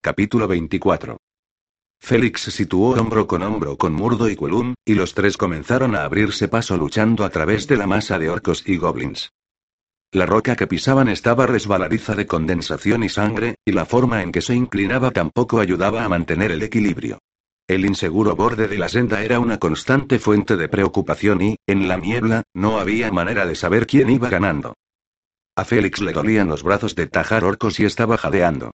Capítulo 24. Félix situó hombro con hombro con Murdo y Quelum, y los tres comenzaron a abrirse paso luchando a través de la masa de orcos y goblins. La roca que pisaban estaba resbaladiza de condensación y sangre, y la forma en que se inclinaba tampoco ayudaba a mantener el equilibrio. El inseguro borde de la senda era una constante fuente de preocupación y, en la niebla, no había manera de saber quién iba ganando. A Félix le dolían los brazos de tajar orcos y estaba jadeando.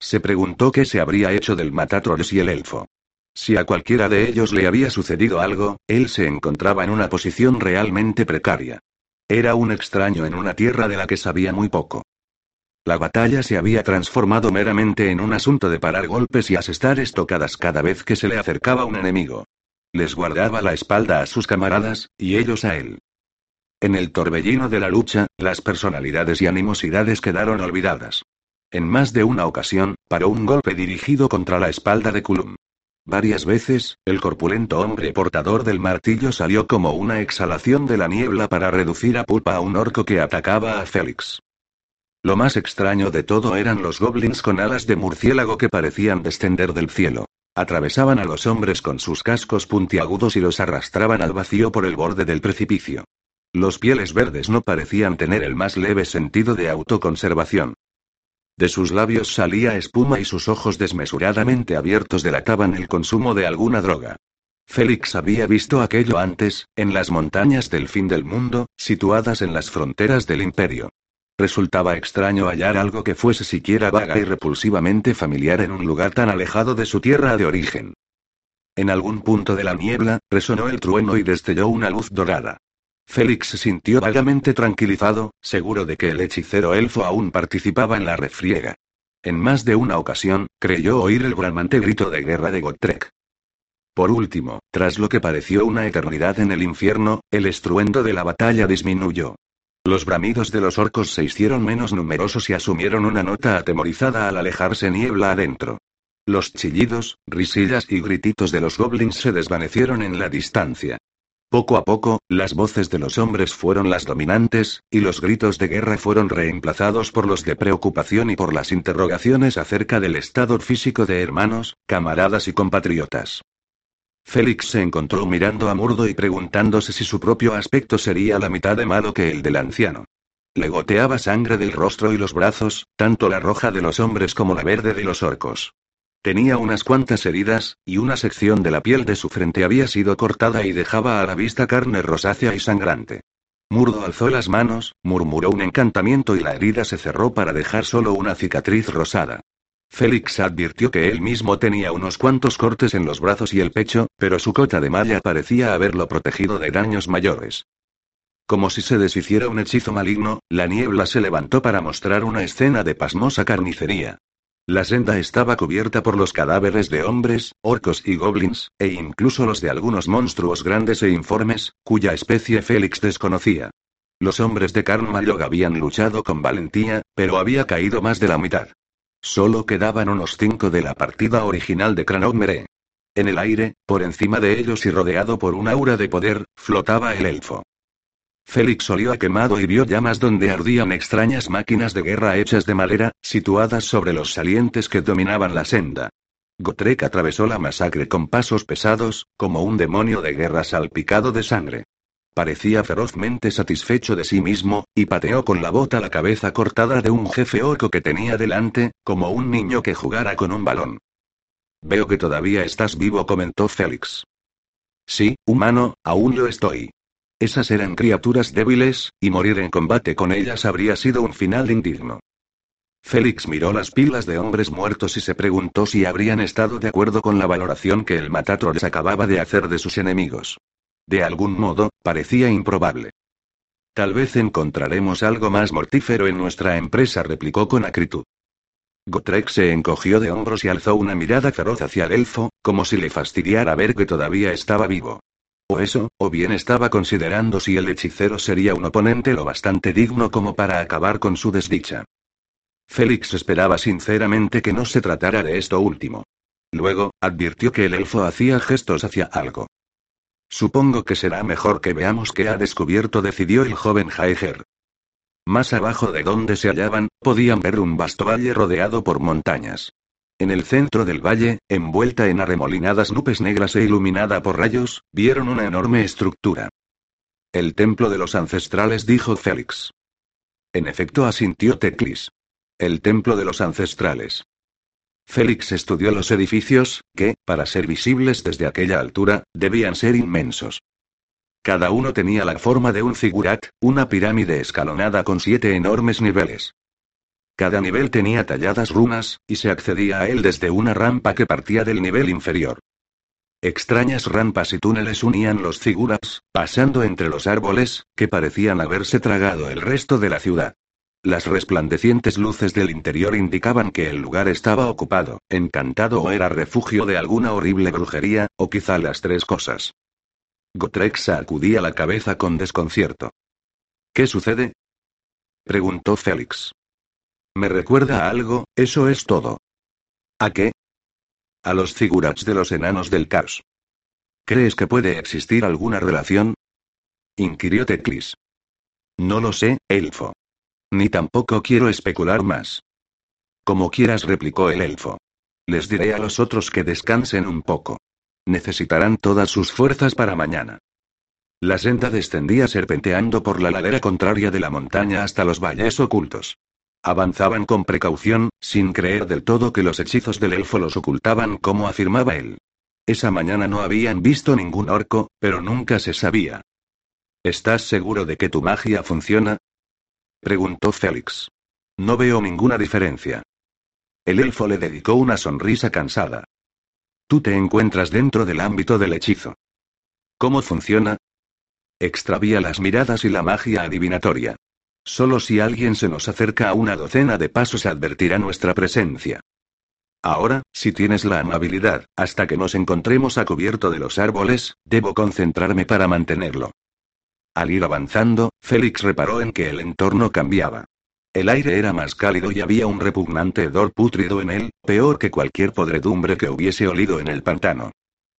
Se preguntó qué se habría hecho del Matatrolls y el elfo. Si a cualquiera de ellos le había sucedido algo, él se encontraba en una posición realmente precaria. Era un extraño en una tierra de la que sabía muy poco. La batalla se había transformado meramente en un asunto de parar golpes y asestar estocadas cada vez que se le acercaba un enemigo. Les guardaba la espalda a sus camaradas, y ellos a él. En el torbellino de la lucha, las personalidades y animosidades quedaron olvidadas. En más de una ocasión, paró un golpe dirigido contra la espalda de Kulum. Varias veces, el corpulento hombre portador del martillo salió como una exhalación de la niebla para reducir a pulpa a un orco que atacaba a Félix. Lo más extraño de todo eran los goblins con alas de murciélago que parecían descender del cielo. Atravesaban a los hombres con sus cascos puntiagudos y los arrastraban al vacío por el borde del precipicio. Los pieles verdes no parecían tener el más leve sentido de autoconservación. De sus labios salía espuma y sus ojos desmesuradamente abiertos delataban el consumo de alguna droga. Félix había visto aquello antes, en las montañas del fin del mundo, situadas en las fronteras del imperio. Resultaba extraño hallar algo que fuese siquiera vaga y repulsivamente familiar en un lugar tan alejado de su tierra de origen. En algún punto de la niebla, resonó el trueno y destelló una luz dorada. Félix se sintió vagamente tranquilizado, seguro de que el hechicero elfo aún participaba en la refriega. En más de una ocasión, creyó oír el bramante grito de guerra de Gotrek. Por último, tras lo que pareció una eternidad en el infierno, el estruendo de la batalla disminuyó. Los bramidos de los orcos se hicieron menos numerosos y asumieron una nota atemorizada al alejarse niebla adentro. Los chillidos, risillas y grititos de los goblins se desvanecieron en la distancia. Poco a poco, las voces de los hombres fueron las dominantes, y los gritos de guerra fueron reemplazados por los de preocupación y por las interrogaciones acerca del estado físico de hermanos, camaradas y compatriotas. Félix se encontró mirando a Murdo y preguntándose si su propio aspecto sería la mitad de malo que el del anciano. Le goteaba sangre del rostro y los brazos, tanto la roja de los hombres como la verde de los orcos. Tenía unas cuantas heridas, y una sección de la piel de su frente había sido cortada y dejaba a la vista carne rosácea y sangrante. Murdo alzó las manos, murmuró un encantamiento y la herida se cerró para dejar solo una cicatriz rosada. Félix advirtió que él mismo tenía unos cuantos cortes en los brazos y el pecho, pero su cota de malla parecía haberlo protegido de daños mayores. Como si se deshiciera un hechizo maligno, la niebla se levantó para mostrar una escena de pasmosa carnicería. La senda estaba cubierta por los cadáveres de hombres, orcos y goblins, e incluso los de algunos monstruos grandes e informes, cuya especie Félix desconocía. Los hombres de Carnmallog habían luchado con valentía, pero había caído más de la mitad. Solo quedaban unos cinco de la partida original de Cranogmere. En el aire, por encima de ellos y rodeado por un aura de poder, flotaba el elfo. Félix olió a quemado y vio llamas donde ardían extrañas máquinas de guerra hechas de madera, situadas sobre los salientes que dominaban la senda. Gotrek atravesó la masacre con pasos pesados, como un demonio de guerra salpicado de sangre. Parecía ferozmente satisfecho de sí mismo, y pateó con la bota la cabeza cortada de un jefe orco que tenía delante, como un niño que jugara con un balón. Veo que todavía estás vivo, comentó Félix. Sí, humano, aún lo estoy. Esas eran criaturas débiles, y morir en combate con ellas habría sido un final indigno. Félix miró las pilas de hombres muertos y se preguntó si habrían estado de acuerdo con la valoración que el Matatrolls acababa de hacer de sus enemigos. De algún modo, parecía improbable. Tal vez encontraremos algo más mortífero en nuestra empresa, replicó con acritud. Gotrek se encogió de hombros y alzó una mirada feroz hacia el elfo, como si le fastidiara ver que todavía estaba vivo. O eso, o bien estaba considerando si el hechicero sería un oponente lo bastante digno como para acabar con su desdicha. Félix esperaba sinceramente que no se tratara de esto último. Luego, advirtió que el elfo hacía gestos hacia algo. Supongo que será mejor que veamos qué ha descubierto, decidió el joven Jaeger. Más abajo de donde se hallaban, podían ver un vasto valle rodeado por montañas. En el centro del valle, envuelta en arremolinadas nubes negras e iluminada por rayos, vieron una enorme estructura. El templo de los ancestrales, dijo Félix. En efecto, asintió Teclis. El templo de los ancestrales. Félix estudió los edificios, que, para ser visibles desde aquella altura, debían ser inmensos. Cada uno tenía la forma de un figurat, una pirámide escalonada con siete enormes niveles. Cada nivel tenía talladas runas, y se accedía a él desde una rampa que partía del nivel inferior. Extrañas rampas y túneles unían los figuras, pasando entre los árboles, que parecían haberse tragado el resto de la ciudad. Las resplandecientes luces del interior indicaban que el lugar estaba ocupado, encantado o era refugio de alguna horrible brujería, o quizá las tres cosas. Gotrek sacudía la cabeza con desconcierto. ¿Qué sucede? preguntó Félix. Me recuerda a algo, eso es todo. ¿A qué? A los figurats de los enanos del caos. ¿Crees que puede existir alguna relación? inquirió Teclis. No lo sé, elfo. Ni tampoco quiero especular más. Como quieras, replicó el elfo. Les diré a los otros que descansen un poco. Necesitarán todas sus fuerzas para mañana. La senda descendía serpenteando por la ladera contraria de la montaña hasta los valles ocultos. Avanzaban con precaución, sin creer del todo que los hechizos del elfo los ocultaban como afirmaba él. Esa mañana no habían visto ningún orco, pero nunca se sabía. ¿Estás seguro de que tu magia funciona? Preguntó Félix. No veo ninguna diferencia. El elfo le dedicó una sonrisa cansada. Tú te encuentras dentro del ámbito del hechizo. ¿Cómo funciona? Extravía las miradas y la magia adivinatoria. Solo si alguien se nos acerca a una docena de pasos advertirá nuestra presencia. Ahora, si tienes la amabilidad, hasta que nos encontremos a cubierto de los árboles, debo concentrarme para mantenerlo. Al ir avanzando, Félix reparó en que el entorno cambiaba. El aire era más cálido y había un repugnante hedor pútrido en él, peor que cualquier podredumbre que hubiese olido en el pantano.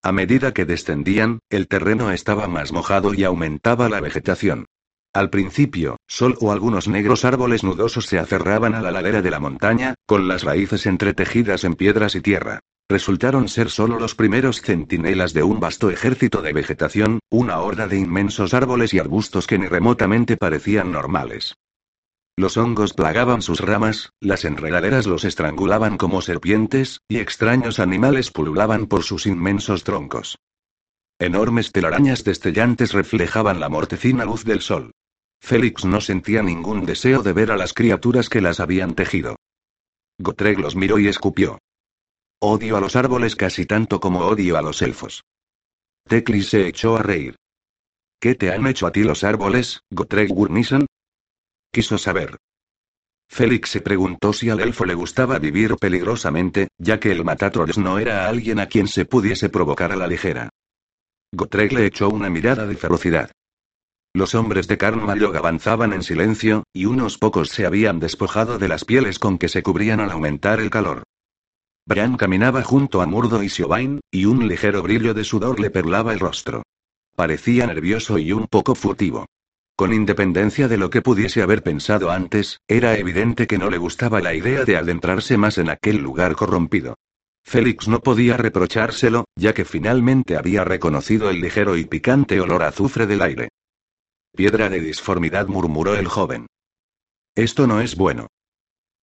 A medida que descendían, el terreno estaba más mojado y aumentaba la vegetación. Al principio, solo algunos negros árboles nudosos se aferraban a la ladera de la montaña, con las raíces entretejidas en piedras y tierra resultaron ser solo los primeros centinelas de un vasto ejército de vegetación, una horda de inmensos árboles y arbustos que ni remotamente parecían normales. Los hongos plagaban sus ramas, las enredaderas los estrangulaban como serpientes, y extraños animales pululaban por sus inmensos troncos. Enormes telarañas destellantes reflejaban la mortecina luz del sol. Félix no sentía ningún deseo de ver a las criaturas que las habían tejido. Gotreg los miró y escupió. Odio a los árboles casi tanto como odio a los elfos. Teclis se echó a reír. ¿Qué te han hecho a ti los árboles, Gotrek Gurnison? Quiso saber. Félix se preguntó si al elfo le gustaba vivir peligrosamente, ya que el Matatrolls no era alguien a quien se pudiese provocar a la ligera. Gotrek le echó una mirada de ferocidad. Los hombres de Karnmayog avanzaban en silencio, y unos pocos se habían despojado de las pieles con que se cubrían al aumentar el calor. Bran caminaba junto a Murdo y Siobain, y un ligero brillo de sudor le perlaba el rostro. Parecía nervioso y un poco furtivo. Con independencia de lo que pudiese haber pensado antes, era evidente que no le gustaba la idea de adentrarse más en aquel lugar corrompido. Félix no podía reprochárselo, ya que finalmente había reconocido el ligero y picante olor azufre del aire. Piedra de disformidad murmuró el joven. Esto no es bueno.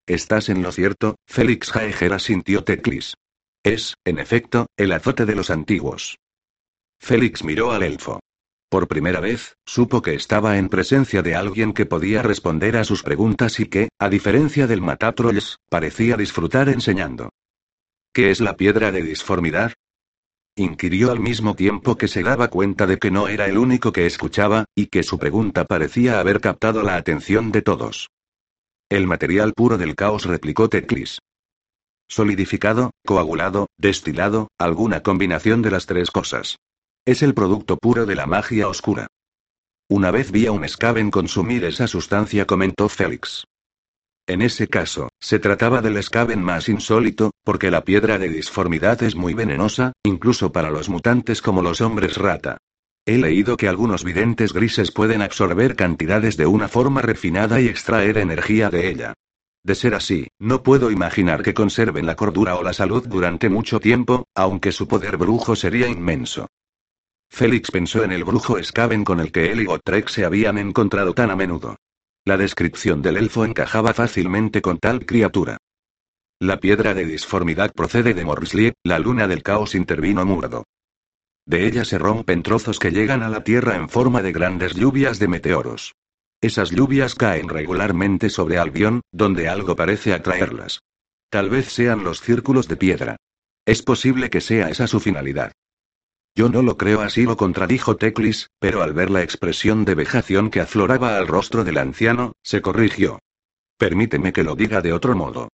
Estás en lo cierto, Félix Jaeger sintió Teclis. Es, en efecto, el azote de los antiguos. Félix miró al elfo. Por primera vez, supo que estaba en presencia de alguien que podía responder a sus preguntas y que, a diferencia del Matatrolls, parecía disfrutar enseñando. ¿Qué es la piedra de disformidad? Inquirió al mismo tiempo que se daba cuenta de que no era el único que escuchaba, y que su pregunta parecía haber captado la atención de todos. El material puro del caos replicó Teclis. Solidificado, coagulado, destilado, alguna combinación de las tres cosas. Es el producto puro de la magia oscura. Una vez vi a un Skaven consumir esa sustancia, comentó Félix. En ese caso, se trataba del Skaven más insólito, porque la piedra de disformidad es muy venenosa, incluso para los mutantes como los hombres rata. He leído que algunos videntes grises pueden absorber cantidades de una forma refinada y extraer energía de ella. De ser así, no puedo imaginar que conserven la cordura o la salud durante mucho tiempo, aunque su poder brujo sería inmenso. Félix pensó en el brujo Skaven con el que él y Gotrek se habían encontrado tan a menudo. La descripción del elfo encajaba fácilmente con tal criatura. La piedra de disformidad procede de Morrislie, la luna del caos intervino Murdo. De ella se rompen trozos que llegan a la Tierra en forma de grandes lluvias de meteoros. Esas lluvias caen regularmente sobre Albion, donde algo parece atraerlas. Tal vez sean los círculos de piedra. Es posible que sea esa su finalidad. Yo no lo creo así, lo contradijo Teclis, pero al ver la expresión de vejación que afloraba al rostro del anciano, se corrigió. Permíteme que lo diga de otro modo.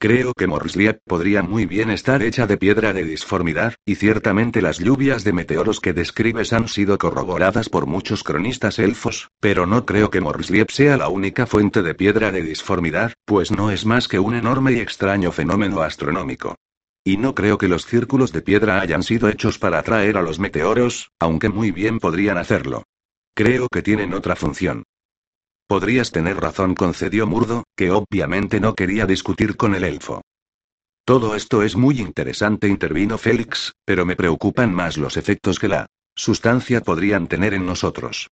Creo que Morrisliat podría muy bien estar hecha de piedra de disformidad, y ciertamente las lluvias de meteoros que describes han sido corroboradas por muchos cronistas elfos, pero no creo que Morrisliat sea la única fuente de piedra de disformidad, pues no es más que un enorme y extraño fenómeno astronómico. Y no creo que los círculos de piedra hayan sido hechos para atraer a los meteoros, aunque muy bien podrían hacerlo. Creo que tienen otra función. Podrías tener razón, concedió Murdo, que obviamente no quería discutir con el elfo. Todo esto es muy interesante, intervino Félix, pero me preocupan más los efectos que la sustancia podrían tener en nosotros.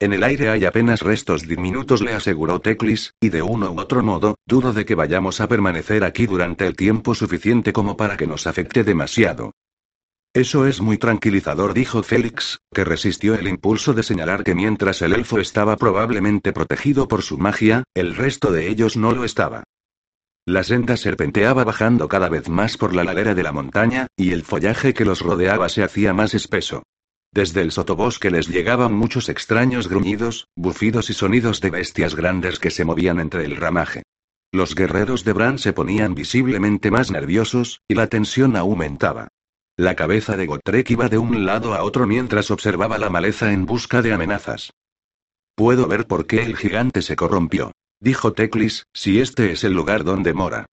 En el aire hay apenas restos diminutos, le aseguró Teclis, y de uno u otro modo, dudo de que vayamos a permanecer aquí durante el tiempo suficiente como para que nos afecte demasiado. Eso es muy tranquilizador, dijo Félix, que resistió el impulso de señalar que mientras el elfo estaba probablemente protegido por su magia, el resto de ellos no lo estaba. La senda serpenteaba bajando cada vez más por la ladera de la montaña, y el follaje que los rodeaba se hacía más espeso. Desde el sotobosque les llegaban muchos extraños gruñidos, bufidos y sonidos de bestias grandes que se movían entre el ramaje. Los guerreros de Bran se ponían visiblemente más nerviosos, y la tensión aumentaba. La cabeza de Gotrek iba de un lado a otro mientras observaba la maleza en busca de amenazas. Puedo ver por qué el gigante se corrompió, dijo Teclis, si este es el lugar donde mora.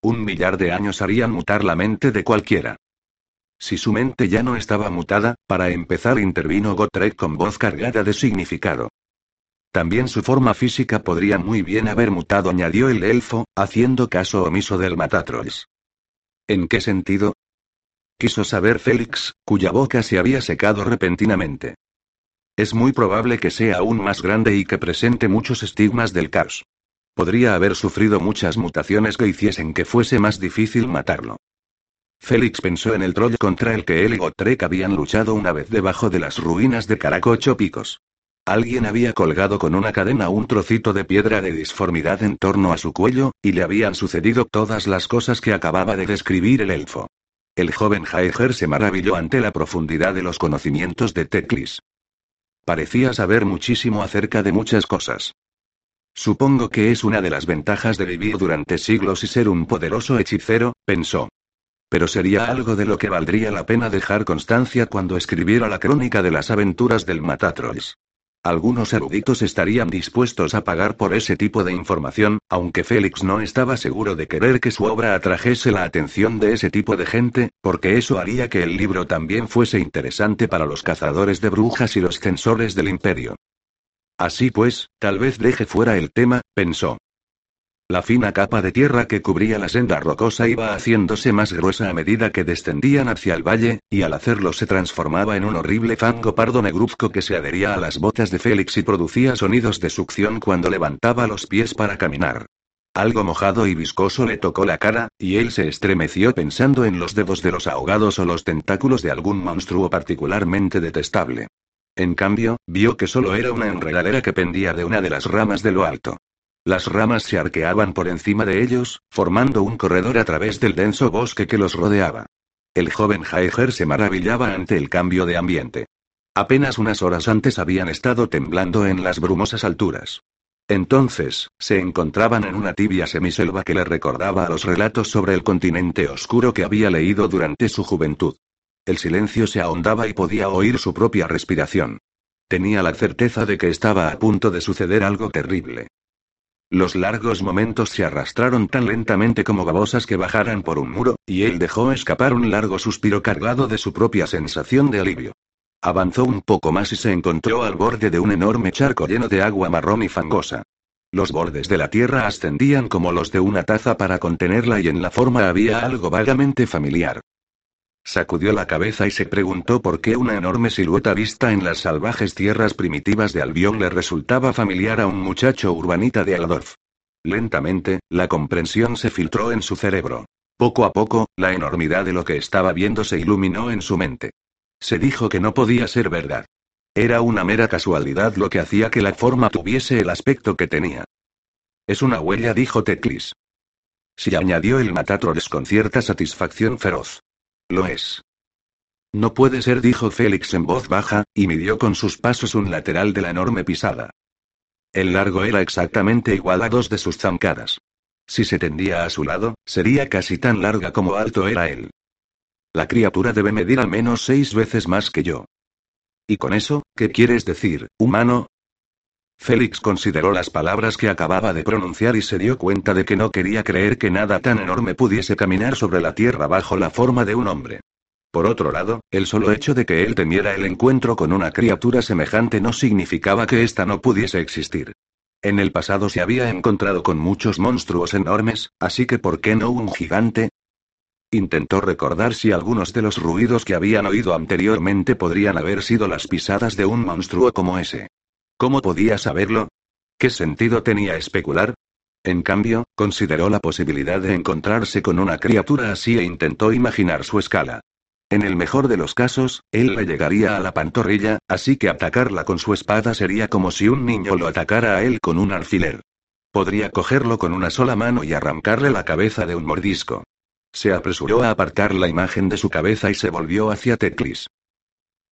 Un millar de años harían mutar la mente de cualquiera. Si su mente ya no estaba mutada, para empezar intervino Gotrek con voz cargada de significado. También su forma física podría muy bien haber mutado, añadió el elfo, haciendo caso omiso del Matatrolls. ¿En qué sentido? Quiso saber Félix, cuya boca se había secado repentinamente. Es muy probable que sea aún más grande y que presente muchos estigmas del caos. Podría haber sufrido muchas mutaciones que hiciesen que fuese más difícil matarlo. Félix pensó en el troll contra el que él y Gotrek habían luchado una vez debajo de las ruinas de Caracocho Picos. Alguien había colgado con una cadena un trocito de piedra de disformidad en torno a su cuello, y le habían sucedido todas las cosas que acababa de describir el elfo. El joven Jaeger se maravilló ante la profundidad de los conocimientos de Teclis. Parecía saber muchísimo acerca de muchas cosas. Supongo que es una de las ventajas de vivir durante siglos y ser un poderoso hechicero, pensó. Pero sería algo de lo que valdría la pena dejar constancia cuando escribiera la crónica de las aventuras del Matatrolls. Algunos eruditos estarían dispuestos a pagar por ese tipo de información, aunque Félix no estaba seguro de querer que su obra atrajese la atención de ese tipo de gente, porque eso haría que el libro también fuese interesante para los cazadores de brujas y los censores del imperio. Así pues, tal vez deje fuera el tema, pensó. La fina capa de tierra que cubría la senda rocosa iba haciéndose más gruesa a medida que descendían hacia el valle, y al hacerlo se transformaba en un horrible fango pardo negruzco que se adhería a las botas de Félix y producía sonidos de succión cuando levantaba los pies para caminar. Algo mojado y viscoso le tocó la cara, y él se estremeció pensando en los dedos de los ahogados o los tentáculos de algún monstruo particularmente detestable. En cambio, vio que solo era una enredadera que pendía de una de las ramas de lo alto. Las ramas se arqueaban por encima de ellos, formando un corredor a través del denso bosque que los rodeaba. El joven Jaeger se maravillaba ante el cambio de ambiente. Apenas unas horas antes habían estado temblando en las brumosas alturas. Entonces, se encontraban en una tibia semiselva que le recordaba a los relatos sobre el continente oscuro que había leído durante su juventud. El silencio se ahondaba y podía oír su propia respiración. Tenía la certeza de que estaba a punto de suceder algo terrible. Los largos momentos se arrastraron tan lentamente como babosas que bajaran por un muro, y él dejó escapar un largo suspiro cargado de su propia sensación de alivio. Avanzó un poco más y se encontró al borde de un enorme charco lleno de agua marrón y fangosa. Los bordes de la tierra ascendían como los de una taza para contenerla y en la forma había algo vagamente familiar. Sacudió la cabeza y se preguntó por qué una enorme silueta vista en las salvajes tierras primitivas de Albión le resultaba familiar a un muchacho urbanita de Aldorf. Lentamente, la comprensión se filtró en su cerebro. Poco a poco, la enormidad de lo que estaba viendo se iluminó en su mente. Se dijo que no podía ser verdad. Era una mera casualidad lo que hacía que la forma tuviese el aspecto que tenía. Es una huella, dijo Teclis. Si añadió el Matatrores con cierta satisfacción feroz. Lo es. No puede ser, dijo Félix en voz baja, y midió con sus pasos un lateral de la enorme pisada. El largo era exactamente igual a dos de sus zancadas. Si se tendía a su lado, sería casi tan larga como alto era él. La criatura debe medir al menos seis veces más que yo. ¿Y con eso, qué quieres decir, humano? Félix consideró las palabras que acababa de pronunciar y se dio cuenta de que no quería creer que nada tan enorme pudiese caminar sobre la tierra bajo la forma de un hombre. Por otro lado, el solo hecho de que él temiera el encuentro con una criatura semejante no significaba que ésta no pudiese existir. En el pasado se había encontrado con muchos monstruos enormes, así que ¿por qué no un gigante? Intentó recordar si algunos de los ruidos que habían oído anteriormente podrían haber sido las pisadas de un monstruo como ese. ¿Cómo podía saberlo? ¿Qué sentido tenía especular? En cambio, consideró la posibilidad de encontrarse con una criatura así e intentó imaginar su escala. En el mejor de los casos, él le llegaría a la pantorrilla, así que atacarla con su espada sería como si un niño lo atacara a él con un alfiler. Podría cogerlo con una sola mano y arrancarle la cabeza de un mordisco. Se apresuró a apartar la imagen de su cabeza y se volvió hacia Teclis.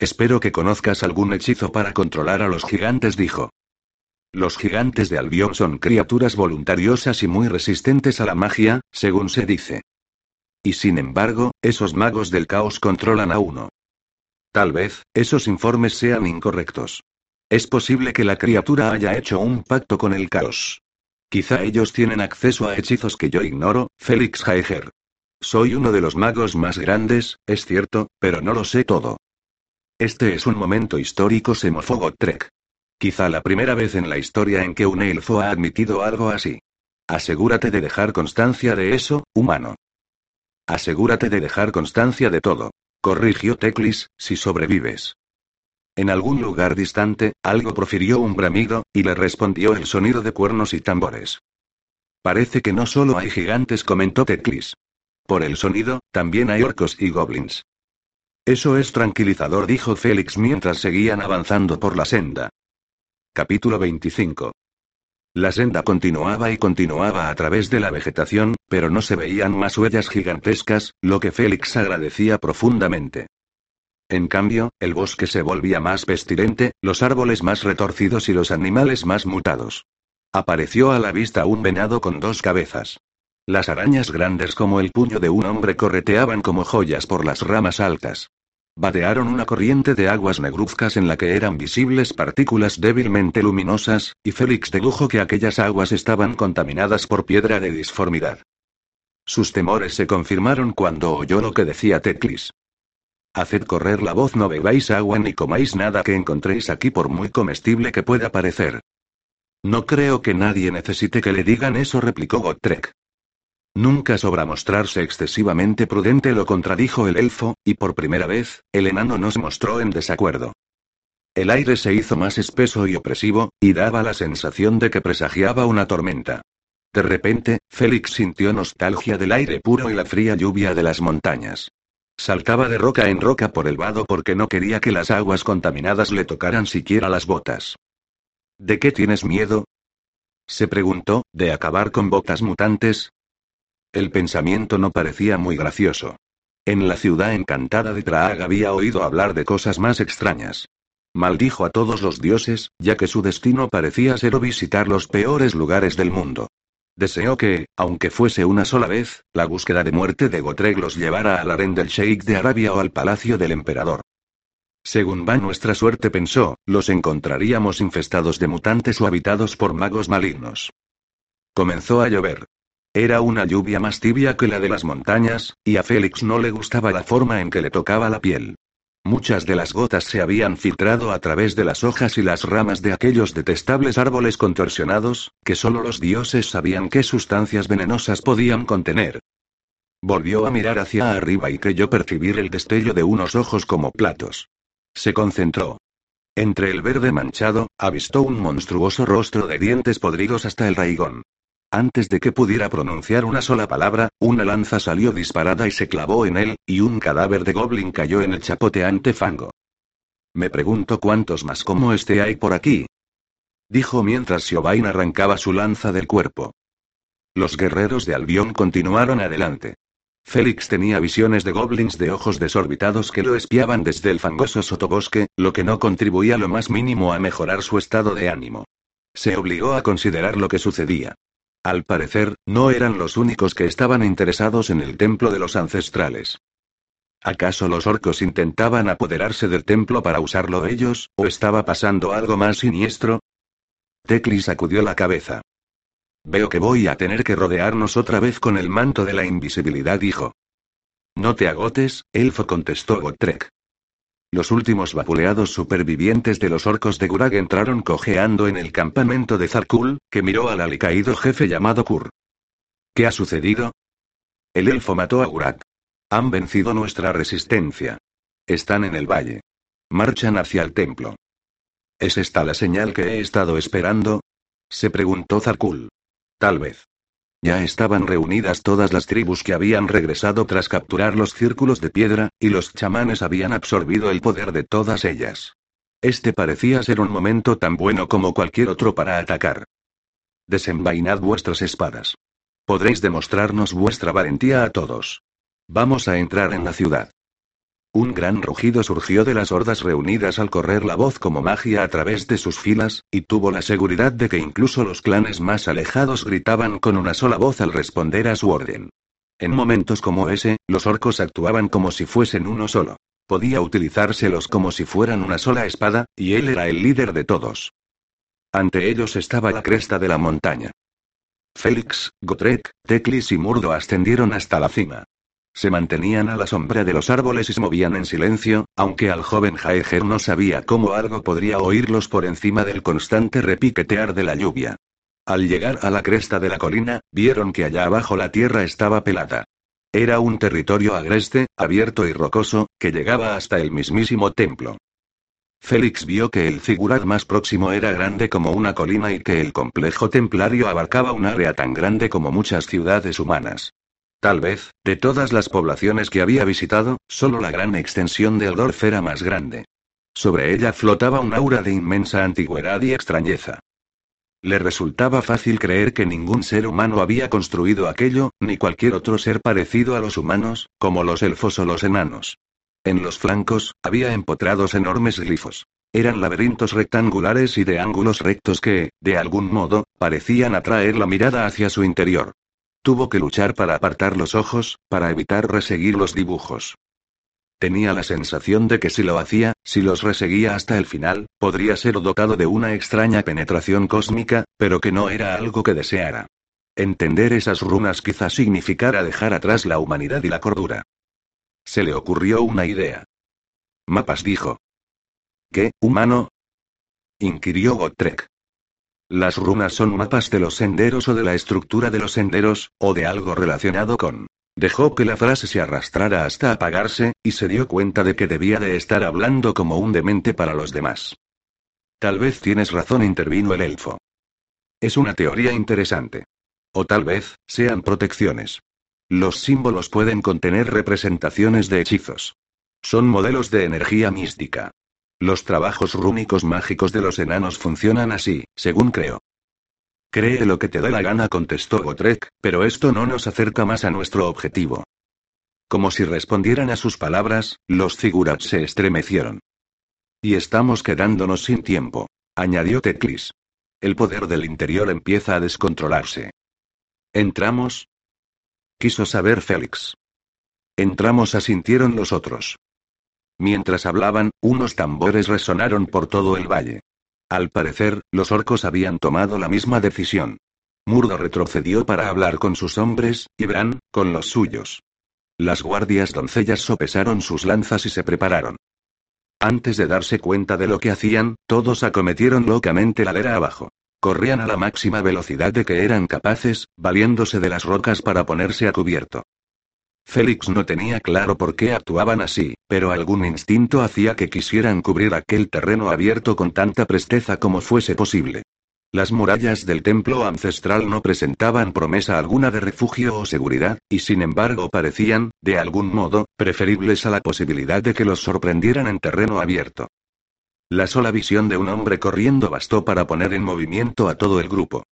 Espero que conozcas algún hechizo para controlar a los gigantes, dijo. Los gigantes de Albión son criaturas voluntariosas y muy resistentes a la magia, según se dice. Y sin embargo, esos magos del caos controlan a uno. Tal vez, esos informes sean incorrectos. Es posible que la criatura haya hecho un pacto con el caos. Quizá ellos tienen acceso a hechizos que yo ignoro, Félix Jaeger. Soy uno de los magos más grandes, es cierto, pero no lo sé todo. Este es un momento histórico, se mofó Trek. Quizá la primera vez en la historia en que un elfo ha admitido algo así. Asegúrate de dejar constancia de eso, humano. Asegúrate de dejar constancia de todo. Corrigió Teclis, si sobrevives. En algún lugar distante, algo profirió un bramido, y le respondió el sonido de cuernos y tambores. Parece que no solo hay gigantes, comentó Teclis. Por el sonido, también hay orcos y goblins. Eso es tranquilizador, dijo Félix mientras seguían avanzando por la senda. Capítulo 25. La senda continuaba y continuaba a través de la vegetación, pero no se veían más huellas gigantescas, lo que Félix agradecía profundamente. En cambio, el bosque se volvía más pestilente, los árboles más retorcidos y los animales más mutados. Apareció a la vista un venado con dos cabezas. Las arañas grandes como el puño de un hombre correteaban como joyas por las ramas altas. Batearon una corriente de aguas negruzcas en la que eran visibles partículas débilmente luminosas, y Félix dedujo que aquellas aguas estaban contaminadas por piedra de disformidad. Sus temores se confirmaron cuando oyó lo que decía Teclis. Haced correr la voz, no bebáis agua ni comáis nada que encontréis aquí por muy comestible que pueda parecer. No creo que nadie necesite que le digan eso, replicó Gotrek. Nunca sobra mostrarse excesivamente prudente, lo contradijo el elfo, y por primera vez, el enano nos mostró en desacuerdo. El aire se hizo más espeso y opresivo, y daba la sensación de que presagiaba una tormenta. De repente, Félix sintió nostalgia del aire puro y la fría lluvia de las montañas. Saltaba de roca en roca por el vado porque no quería que las aguas contaminadas le tocaran siquiera las botas. ¿De qué tienes miedo? Se preguntó, ¿de acabar con botas mutantes? El pensamiento no parecía muy gracioso. En la ciudad encantada de Praag había oído hablar de cosas más extrañas. Maldijo a todos los dioses, ya que su destino parecía ser visitar los peores lugares del mundo. Deseó que, aunque fuese una sola vez, la búsqueda de muerte de Gotrek los llevara al harén del Sheikh de Arabia o al palacio del emperador. Según va nuestra suerte pensó, los encontraríamos infestados de mutantes o habitados por magos malignos. Comenzó a llover. Era una lluvia más tibia que la de las montañas, y a Félix no le gustaba la forma en que le tocaba la piel. Muchas de las gotas se habían filtrado a través de las hojas y las ramas de aquellos detestables árboles contorsionados, que solo los dioses sabían qué sustancias venenosas podían contener. Volvió a mirar hacia arriba y creyó percibir el destello de unos ojos como platos. Se concentró. Entre el verde manchado, avistó un monstruoso rostro de dientes podridos hasta el raigón. Antes de que pudiera pronunciar una sola palabra, una lanza salió disparada y se clavó en él, y un cadáver de goblin cayó en el chapoteante fango. Me pregunto cuántos más como este hay por aquí. Dijo mientras Siobain arrancaba su lanza del cuerpo. Los guerreros de Albión continuaron adelante. Félix tenía visiones de goblins de ojos desorbitados que lo espiaban desde el fangoso sotobosque, lo que no contribuía lo más mínimo a mejorar su estado de ánimo. Se obligó a considerar lo que sucedía. Al parecer, no eran los únicos que estaban interesados en el templo de los ancestrales. ¿Acaso los orcos intentaban apoderarse del templo para usarlo ellos, o estaba pasando algo más siniestro? Tecli sacudió la cabeza. Veo que voy a tener que rodearnos otra vez con el manto de la invisibilidad, dijo. No te agotes, elfo contestó Gotrek. Los últimos vapuleados supervivientes de los orcos de Gurag entraron cojeando en el campamento de Zarkul, que miró al alicaído jefe llamado Kur. ¿Qué ha sucedido? El elfo mató a Gurag. Han vencido nuestra resistencia. Están en el valle. Marchan hacia el templo. ¿Es esta la señal que he estado esperando? Se preguntó Zarkul. Tal vez. Ya estaban reunidas todas las tribus que habían regresado tras capturar los círculos de piedra, y los chamanes habían absorbido el poder de todas ellas. Este parecía ser un momento tan bueno como cualquier otro para atacar. Desenvainad vuestras espadas. Podréis demostrarnos vuestra valentía a todos. Vamos a entrar en la ciudad. Un gran rugido surgió de las hordas reunidas al correr la voz como magia a través de sus filas, y tuvo la seguridad de que incluso los clanes más alejados gritaban con una sola voz al responder a su orden. En momentos como ese, los orcos actuaban como si fuesen uno solo. Podía utilizárselos como si fueran una sola espada, y él era el líder de todos. Ante ellos estaba la cresta de la montaña. Félix, Gotrek, Teclis y Murdo ascendieron hasta la cima. Se mantenían a la sombra de los árboles y se movían en silencio, aunque al joven Jaeger no sabía cómo algo podría oírlos por encima del constante repiquetear de la lluvia. Al llegar a la cresta de la colina, vieron que allá abajo la tierra estaba pelada. Era un territorio agreste, abierto y rocoso, que llegaba hasta el mismísimo templo. Félix vio que el figurat más próximo era grande como una colina y que el complejo templario abarcaba un área tan grande como muchas ciudades humanas. Tal vez, de todas las poblaciones que había visitado, solo la gran extensión de Eldorf era más grande. Sobre ella flotaba un aura de inmensa antigüedad y extrañeza. Le resultaba fácil creer que ningún ser humano había construido aquello, ni cualquier otro ser parecido a los humanos, como los elfos o los enanos. En los flancos, había empotrados enormes glifos. Eran laberintos rectangulares y de ángulos rectos que, de algún modo, parecían atraer la mirada hacia su interior. Tuvo que luchar para apartar los ojos, para evitar reseguir los dibujos. Tenía la sensación de que si lo hacía, si los reseguía hasta el final, podría ser dotado de una extraña penetración cósmica, pero que no era algo que deseara. Entender esas runas quizás significara dejar atrás la humanidad y la cordura. Se le ocurrió una idea. Mapas dijo. ¿Qué, humano? inquirió Gotrek. Las runas son mapas de los senderos o de la estructura de los senderos, o de algo relacionado con. Dejó que la frase se arrastrara hasta apagarse, y se dio cuenta de que debía de estar hablando como un demente para los demás. Tal vez tienes razón, intervino el elfo. Es una teoría interesante. O tal vez, sean protecciones. Los símbolos pueden contener representaciones de hechizos. Son modelos de energía mística. Los trabajos rúnicos mágicos de los enanos funcionan así, según creo. Cree lo que te da la gana, contestó Gotrek, pero esto no nos acerca más a nuestro objetivo. Como si respondieran a sus palabras, los figurats se estremecieron. Y estamos quedándonos sin tiempo, añadió Teclis. El poder del interior empieza a descontrolarse. ¿Entramos? Quiso saber Félix. Entramos, asintieron los otros. Mientras hablaban, unos tambores resonaron por todo el valle. Al parecer, los orcos habían tomado la misma decisión. Murdo retrocedió para hablar con sus hombres, y Bran, con los suyos. Las guardias doncellas sopesaron sus lanzas y se prepararon. Antes de darse cuenta de lo que hacían, todos acometieron locamente la ladera abajo. Corrían a la máxima velocidad de que eran capaces, valiéndose de las rocas para ponerse a cubierto. Félix no tenía claro por qué actuaban así, pero algún instinto hacía que quisieran cubrir aquel terreno abierto con tanta presteza como fuese posible. Las murallas del templo ancestral no presentaban promesa alguna de refugio o seguridad, y sin embargo parecían, de algún modo, preferibles a la posibilidad de que los sorprendieran en terreno abierto. La sola visión de un hombre corriendo bastó para poner en movimiento a todo el grupo.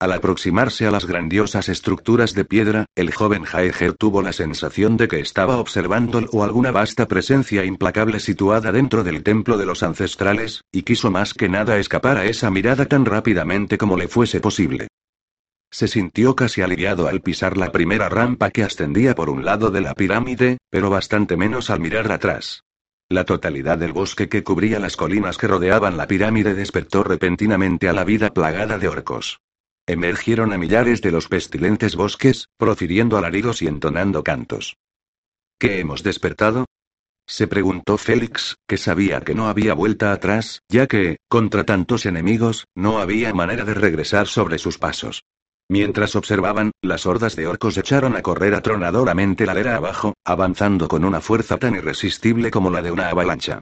Al aproximarse a las grandiosas estructuras de piedra, el joven Jaeger tuvo la sensación de que estaba observando o alguna vasta presencia implacable situada dentro del templo de los ancestrales, y quiso más que nada escapar a esa mirada tan rápidamente como le fuese posible. Se sintió casi aliviado al pisar la primera rampa que ascendía por un lado de la pirámide, pero bastante menos al mirar atrás. La totalidad del bosque que cubría las colinas que rodeaban la pirámide despertó repentinamente a la vida plagada de orcos. Emergieron a millares de los pestilentes bosques, profiriendo alaridos y entonando cantos. ¿Qué hemos despertado? se preguntó Félix, que sabía que no había vuelta atrás, ya que, contra tantos enemigos, no había manera de regresar sobre sus pasos. Mientras observaban, las hordas de orcos echaron a correr atronadoramente ladera abajo, avanzando con una fuerza tan irresistible como la de una avalancha.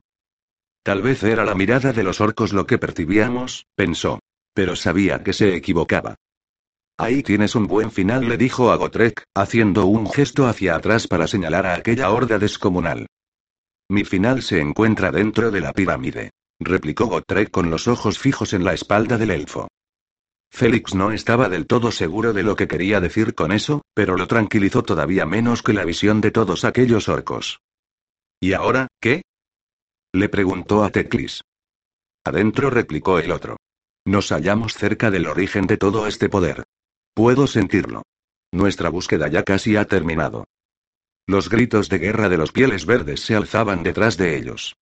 Tal vez era la mirada de los orcos lo que percibíamos, pensó. Pero sabía que se equivocaba. Ahí tienes un buen final, le dijo a Gotrek, haciendo un gesto hacia atrás para señalar a aquella horda descomunal. Mi final se encuentra dentro de la pirámide, replicó Gotrek con los ojos fijos en la espalda del elfo. Félix no estaba del todo seguro de lo que quería decir con eso, pero lo tranquilizó todavía menos que la visión de todos aquellos orcos. ¿Y ahora, qué? le preguntó a Teclis. Adentro replicó el otro. Nos hallamos cerca del origen de todo este poder. Puedo sentirlo. Nuestra búsqueda ya casi ha terminado. Los gritos de guerra de los pieles verdes se alzaban detrás de ellos.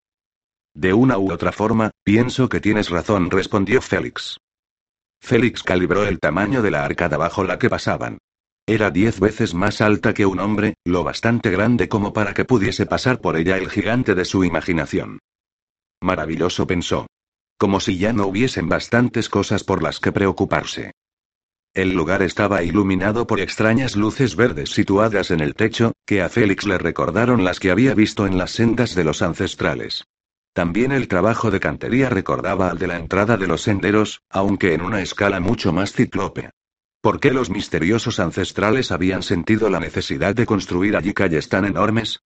De una u otra forma, pienso que tienes razón, respondió Félix. Félix calibró el tamaño de la arcada bajo la que pasaban. Era diez veces más alta que un hombre, lo bastante grande como para que pudiese pasar por ella el gigante de su imaginación. Maravilloso pensó. Como si ya no hubiesen bastantes cosas por las que preocuparse. El lugar estaba iluminado por extrañas luces verdes situadas en el techo, que a Félix le recordaron las que había visto en las sendas de los ancestrales. También el trabajo de cantería recordaba al de la entrada de los senderos, aunque en una escala mucho más ciclope. ¿Por qué los misteriosos ancestrales habían sentido la necesidad de construir allí calles tan enormes?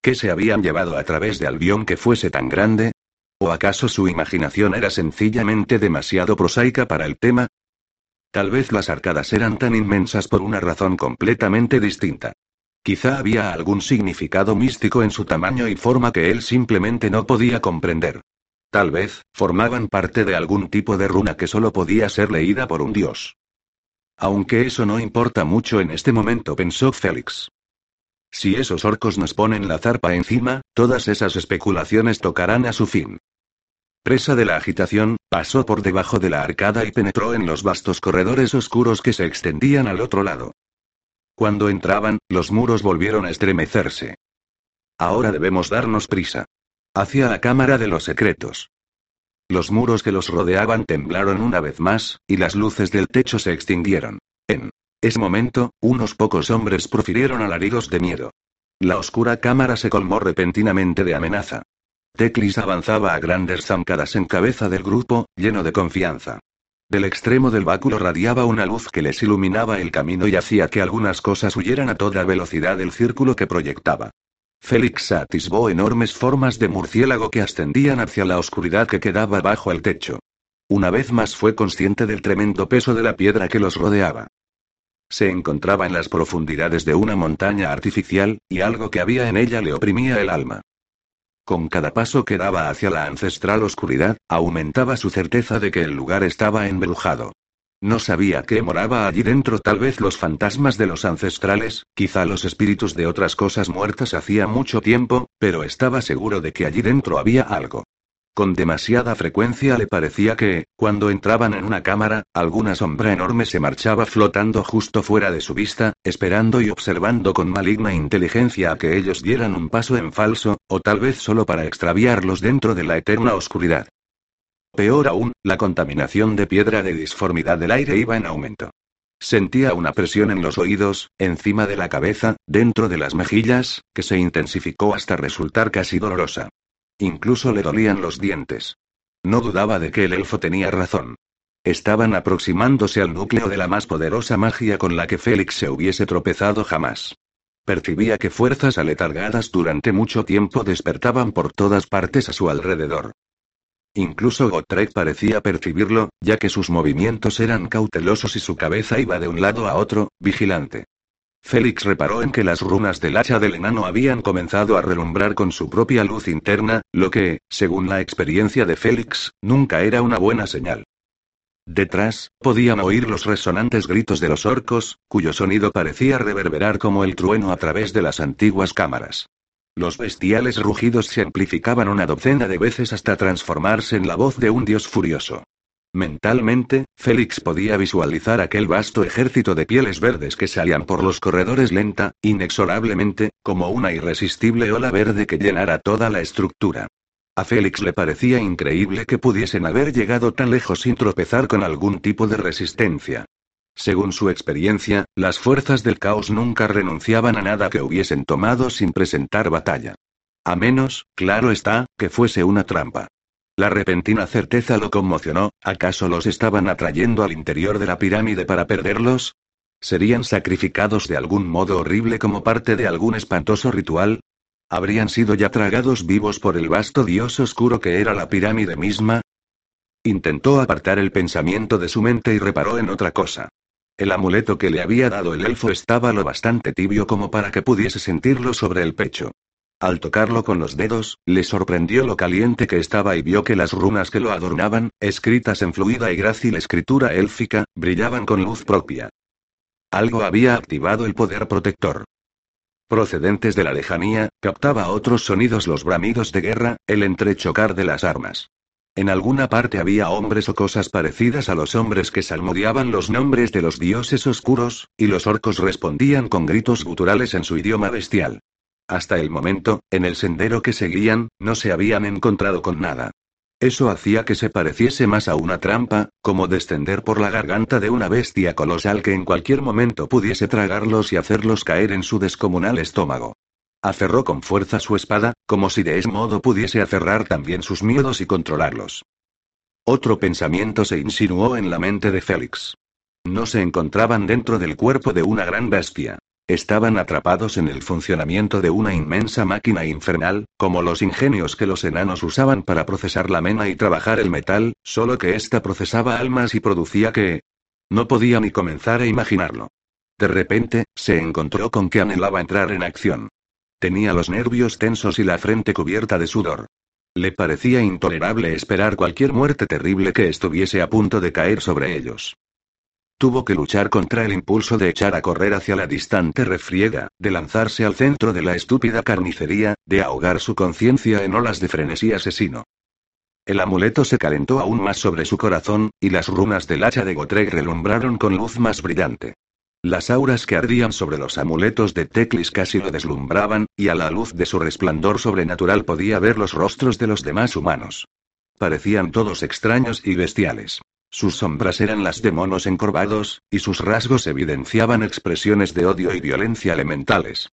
¿Qué se habían llevado a través de Albión que fuese tan grande? ¿O acaso su imaginación era sencillamente demasiado prosaica para el tema? Tal vez las arcadas eran tan inmensas por una razón completamente distinta. Quizá había algún significado místico en su tamaño y forma que él simplemente no podía comprender. Tal vez, formaban parte de algún tipo de runa que solo podía ser leída por un dios. Aunque eso no importa mucho en este momento, pensó Félix. Si esos orcos nos ponen la zarpa encima, todas esas especulaciones tocarán a su fin. Presa de la agitación, pasó por debajo de la arcada y penetró en los vastos corredores oscuros que se extendían al otro lado. Cuando entraban, los muros volvieron a estremecerse. Ahora debemos darnos prisa. Hacia la cámara de los secretos. Los muros que los rodeaban temblaron una vez más, y las luces del techo se extinguieron. En ese momento, unos pocos hombres profirieron alaridos de miedo. La oscura cámara se colmó repentinamente de amenaza. Teclis avanzaba a grandes zancadas en cabeza del grupo, lleno de confianza. Del extremo del báculo radiaba una luz que les iluminaba el camino y hacía que algunas cosas huyeran a toda velocidad del círculo que proyectaba. Félix atisbó enormes formas de murciélago que ascendían hacia la oscuridad que quedaba bajo el techo. Una vez más fue consciente del tremendo peso de la piedra que los rodeaba. Se encontraba en las profundidades de una montaña artificial, y algo que había en ella le oprimía el alma. Con cada paso que daba hacia la ancestral oscuridad, aumentaba su certeza de que el lugar estaba embrujado. No sabía qué moraba allí dentro, tal vez los fantasmas de los ancestrales, quizá los espíritus de otras cosas muertas hacía mucho tiempo, pero estaba seguro de que allí dentro había algo. Con demasiada frecuencia le parecía que, cuando entraban en una cámara, alguna sombra enorme se marchaba flotando justo fuera de su vista, esperando y observando con maligna inteligencia a que ellos dieran un paso en falso, o tal vez solo para extraviarlos dentro de la eterna oscuridad. Peor aún, la contaminación de piedra de disformidad del aire iba en aumento. Sentía una presión en los oídos, encima de la cabeza, dentro de las mejillas, que se intensificó hasta resultar casi dolorosa. Incluso le dolían los dientes. No dudaba de que el elfo tenía razón. Estaban aproximándose al núcleo de la más poderosa magia con la que Félix se hubiese tropezado jamás. Percibía que fuerzas aletargadas durante mucho tiempo despertaban por todas partes a su alrededor. Incluso Gotrek parecía percibirlo, ya que sus movimientos eran cautelosos y su cabeza iba de un lado a otro, vigilante. Félix reparó en que las runas del hacha del enano habían comenzado a relumbrar con su propia luz interna, lo que, según la experiencia de Félix, nunca era una buena señal. Detrás, podían oír los resonantes gritos de los orcos, cuyo sonido parecía reverberar como el trueno a través de las antiguas cámaras. Los bestiales rugidos se amplificaban una docena de veces hasta transformarse en la voz de un dios furioso. Mentalmente, Félix podía visualizar aquel vasto ejército de pieles verdes que salían por los corredores lenta, inexorablemente, como una irresistible ola verde que llenara toda la estructura. A Félix le parecía increíble que pudiesen haber llegado tan lejos sin tropezar con algún tipo de resistencia. Según su experiencia, las fuerzas del caos nunca renunciaban a nada que hubiesen tomado sin presentar batalla. A menos, claro está, que fuese una trampa. La repentina certeza lo conmocionó, ¿acaso los estaban atrayendo al interior de la pirámide para perderlos? ¿Serían sacrificados de algún modo horrible como parte de algún espantoso ritual? ¿Habrían sido ya tragados vivos por el vasto dios oscuro que era la pirámide misma? Intentó apartar el pensamiento de su mente y reparó en otra cosa. El amuleto que le había dado el elfo estaba lo bastante tibio como para que pudiese sentirlo sobre el pecho. Al tocarlo con los dedos, le sorprendió lo caliente que estaba y vio que las runas que lo adornaban, escritas en fluida y grácil escritura élfica, brillaban con luz propia. Algo había activado el poder protector. Procedentes de la lejanía, captaba otros sonidos los bramidos de guerra, el entrechocar de las armas. En alguna parte había hombres o cosas parecidas a los hombres que salmodiaban los nombres de los dioses oscuros, y los orcos respondían con gritos guturales en su idioma bestial. Hasta el momento, en el sendero que seguían, no se habían encontrado con nada. Eso hacía que se pareciese más a una trampa, como descender por la garganta de una bestia colosal que en cualquier momento pudiese tragarlos y hacerlos caer en su descomunal estómago. Aferró con fuerza su espada, como si de ese modo pudiese aferrar también sus miedos y controlarlos. Otro pensamiento se insinuó en la mente de Félix. No se encontraban dentro del cuerpo de una gran bestia. Estaban atrapados en el funcionamiento de una inmensa máquina infernal, como los ingenios que los enanos usaban para procesar la mena y trabajar el metal, solo que ésta procesaba almas y producía que... No podía ni comenzar a imaginarlo. De repente, se encontró con que anhelaba entrar en acción. Tenía los nervios tensos y la frente cubierta de sudor. Le parecía intolerable esperar cualquier muerte terrible que estuviese a punto de caer sobre ellos. Tuvo que luchar contra el impulso de echar a correr hacia la distante refriega, de lanzarse al centro de la estúpida carnicería, de ahogar su conciencia en olas de frenesí asesino. El amuleto se calentó aún más sobre su corazón, y las runas del hacha de Gotrek relumbraron con luz más brillante. Las auras que ardían sobre los amuletos de Teclis casi lo deslumbraban, y a la luz de su resplandor sobrenatural podía ver los rostros de los demás humanos. Parecían todos extraños y bestiales. Sus sombras eran las de monos encorvados, y sus rasgos evidenciaban expresiones de odio y violencia elementales.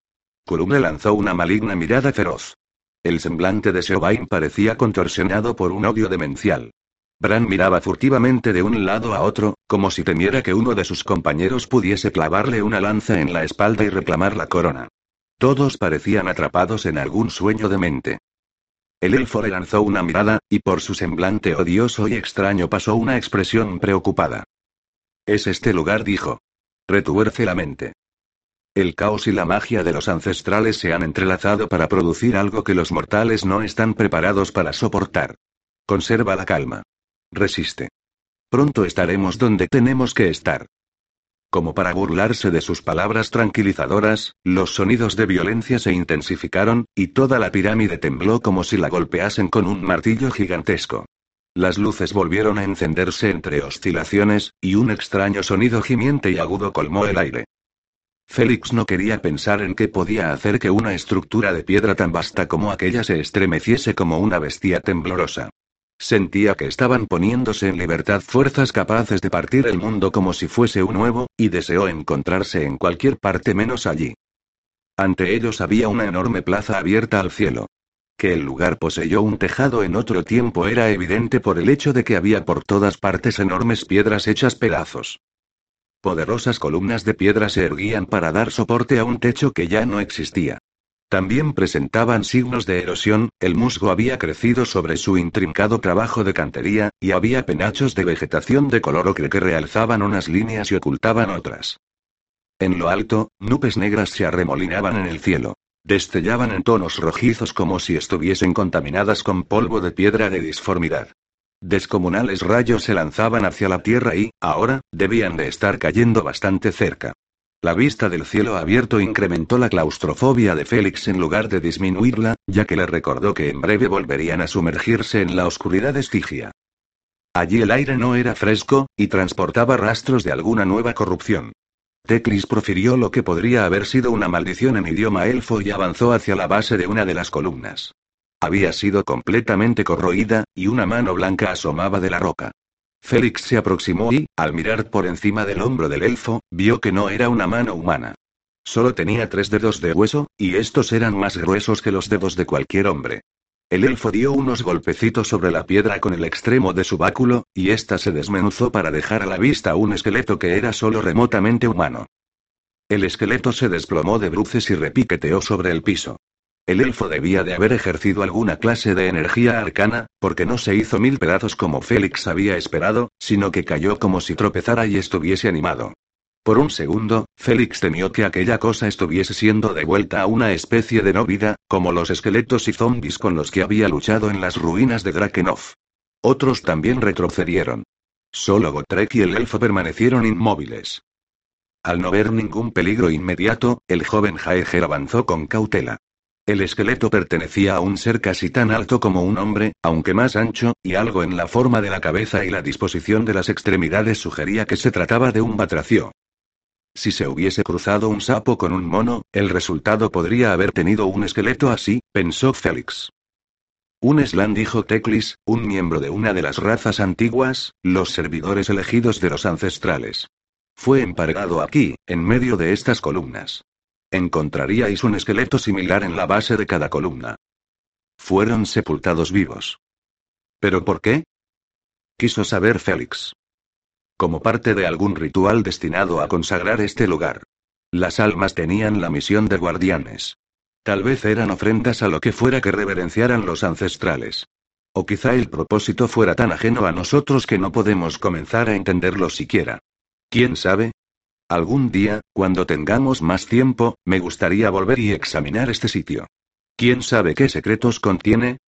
Kulum le lanzó una maligna mirada feroz. El semblante de Seobain parecía contorsionado por un odio demencial. Bran miraba furtivamente de un lado a otro, como si temiera que uno de sus compañeros pudiese clavarle una lanza en la espalda y reclamar la corona. Todos parecían atrapados en algún sueño de mente. El elfo le lanzó una mirada, y por su semblante odioso y extraño pasó una expresión preocupada. Es este lugar, dijo. Retuerce la mente. El caos y la magia de los ancestrales se han entrelazado para producir algo que los mortales no están preparados para soportar. Conserva la calma. Resiste. Pronto estaremos donde tenemos que estar. Como para burlarse de sus palabras tranquilizadoras, los sonidos de violencia se intensificaron, y toda la pirámide tembló como si la golpeasen con un martillo gigantesco. Las luces volvieron a encenderse entre oscilaciones, y un extraño sonido gimiente y agudo colmó el aire. Félix no quería pensar en qué podía hacer que una estructura de piedra tan vasta como aquella se estremeciese como una bestia temblorosa. Sentía que estaban poniéndose en libertad fuerzas capaces de partir el mundo como si fuese un nuevo, y deseó encontrarse en cualquier parte menos allí. Ante ellos había una enorme plaza abierta al cielo. Que el lugar poseyó un tejado en otro tiempo era evidente por el hecho de que había por todas partes enormes piedras hechas pedazos. Poderosas columnas de piedra se erguían para dar soporte a un techo que ya no existía. También presentaban signos de erosión, el musgo había crecido sobre su intrincado trabajo de cantería, y había penachos de vegetación de color ocre que realzaban unas líneas y ocultaban otras. En lo alto, nubes negras se arremolinaban en el cielo. Destellaban en tonos rojizos como si estuviesen contaminadas con polvo de piedra de disformidad. Descomunales rayos se lanzaban hacia la tierra y, ahora, debían de estar cayendo bastante cerca. La vista del cielo abierto incrementó la claustrofobia de Félix en lugar de disminuirla, ya que le recordó que en breve volverían a sumergirse en la oscuridad estigia. Allí el aire no era fresco, y transportaba rastros de alguna nueva corrupción. Teclis profirió lo que podría haber sido una maldición en idioma elfo y avanzó hacia la base de una de las columnas. Había sido completamente corroída, y una mano blanca asomaba de la roca. Félix se aproximó y, al mirar por encima del hombro del elfo, vio que no era una mano humana. Solo tenía tres dedos de hueso, y estos eran más gruesos que los dedos de cualquier hombre. El elfo dio unos golpecitos sobre la piedra con el extremo de su báculo, y ésta se desmenuzó para dejar a la vista un esqueleto que era solo remotamente humano. El esqueleto se desplomó de bruces y repiqueteó sobre el piso. El elfo debía de haber ejercido alguna clase de energía arcana, porque no se hizo mil pedazos como Félix había esperado, sino que cayó como si tropezara y estuviese animado. Por un segundo, Félix temió que aquella cosa estuviese siendo devuelta a una especie de no vida, como los esqueletos y zombies con los que había luchado en las ruinas de Drakenov. Otros también retrocedieron. Solo Gotrek y el elfo permanecieron inmóviles. Al no ver ningún peligro inmediato, el joven Jaeger avanzó con cautela. El esqueleto pertenecía a un ser casi tan alto como un hombre, aunque más ancho, y algo en la forma de la cabeza y la disposición de las extremidades sugería que se trataba de un batracio. Si se hubiese cruzado un sapo con un mono, el resultado podría haber tenido un esqueleto así, pensó Félix. Un Slan dijo Teclis, un miembro de una de las razas antiguas, los servidores elegidos de los ancestrales. Fue emparedado aquí, en medio de estas columnas. Encontraríais un esqueleto similar en la base de cada columna. Fueron sepultados vivos. ¿Pero por qué? Quiso saber Félix. Como parte de algún ritual destinado a consagrar este lugar. Las almas tenían la misión de guardianes. Tal vez eran ofrendas a lo que fuera que reverenciaran los ancestrales. O quizá el propósito fuera tan ajeno a nosotros que no podemos comenzar a entenderlo siquiera. ¿Quién sabe? Algún día, cuando tengamos más tiempo, me gustaría volver y examinar este sitio. ¿Quién sabe qué secretos contiene?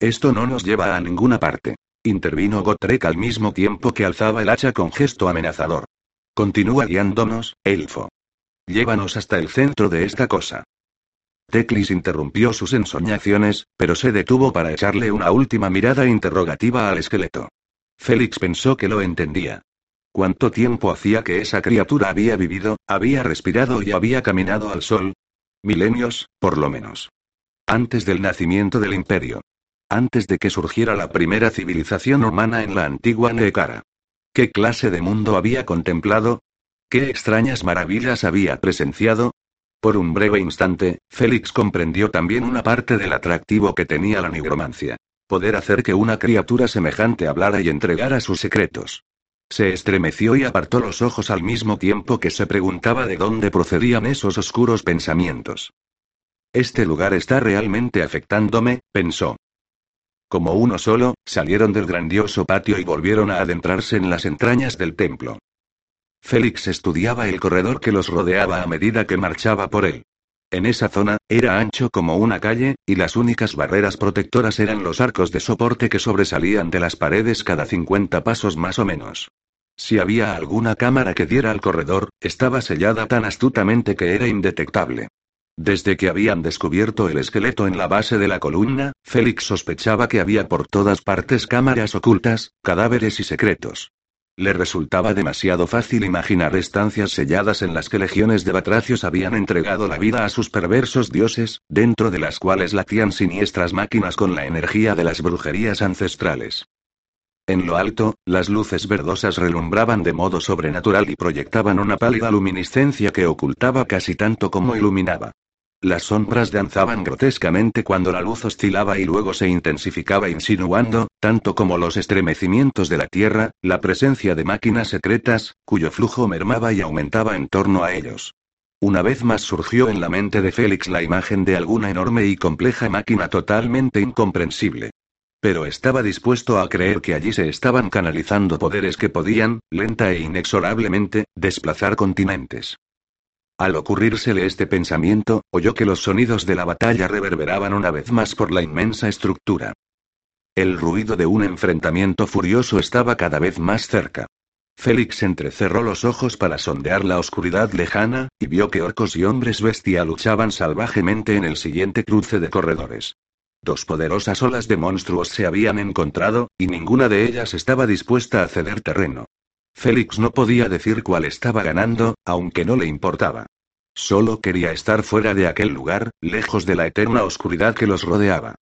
Esto no nos lleva a ninguna parte. Intervino Gotrek al mismo tiempo que alzaba el hacha con gesto amenazador. Continúa guiándonos, elfo. Llévanos hasta el centro de esta cosa. Teclis interrumpió sus ensoñaciones, pero se detuvo para echarle una última mirada interrogativa al esqueleto. Félix pensó que lo entendía. ¿Cuánto tiempo hacía que esa criatura había vivido, había respirado y había caminado al sol? Milenios, por lo menos. Antes del nacimiento del imperio. Antes de que surgiera la primera civilización humana en la antigua Neekara. ¿Qué clase de mundo había contemplado? ¿Qué extrañas maravillas había presenciado? Por un breve instante, Félix comprendió también una parte del atractivo que tenía la nigromancia. Poder hacer que una criatura semejante hablara y entregara sus secretos. Se estremeció y apartó los ojos al mismo tiempo que se preguntaba de dónde procedían esos oscuros pensamientos. Este lugar está realmente afectándome, pensó. Como uno solo, salieron del grandioso patio y volvieron a adentrarse en las entrañas del templo. Félix estudiaba el corredor que los rodeaba a medida que marchaba por él. En esa zona, era ancho como una calle, y las únicas barreras protectoras eran los arcos de soporte que sobresalían de las paredes cada 50 pasos más o menos. Si había alguna cámara que diera al corredor, estaba sellada tan astutamente que era indetectable. Desde que habían descubierto el esqueleto en la base de la columna, Félix sospechaba que había por todas partes cámaras ocultas, cadáveres y secretos. Le resultaba demasiado fácil imaginar estancias selladas en las que legiones de batracios habían entregado la vida a sus perversos dioses, dentro de las cuales latían siniestras máquinas con la energía de las brujerías ancestrales. En lo alto, las luces verdosas relumbraban de modo sobrenatural y proyectaban una pálida luminiscencia que ocultaba casi tanto como iluminaba. Las sombras danzaban grotescamente cuando la luz oscilaba y luego se intensificaba insinuando, tanto como los estremecimientos de la Tierra, la presencia de máquinas secretas, cuyo flujo mermaba y aumentaba en torno a ellos. Una vez más surgió en la mente de Félix la imagen de alguna enorme y compleja máquina totalmente incomprensible. Pero estaba dispuesto a creer que allí se estaban canalizando poderes que podían, lenta e inexorablemente, desplazar continentes. Al ocurrírsele este pensamiento, oyó que los sonidos de la batalla reverberaban una vez más por la inmensa estructura. El ruido de un enfrentamiento furioso estaba cada vez más cerca. Félix entrecerró los ojos para sondear la oscuridad lejana, y vio que orcos y hombres bestia luchaban salvajemente en el siguiente cruce de corredores. Dos poderosas olas de monstruos se habían encontrado, y ninguna de ellas estaba dispuesta a ceder terreno. Félix no podía decir cuál estaba ganando, aunque no le importaba. Solo quería estar fuera de aquel lugar, lejos de la eterna oscuridad que los rodeaba.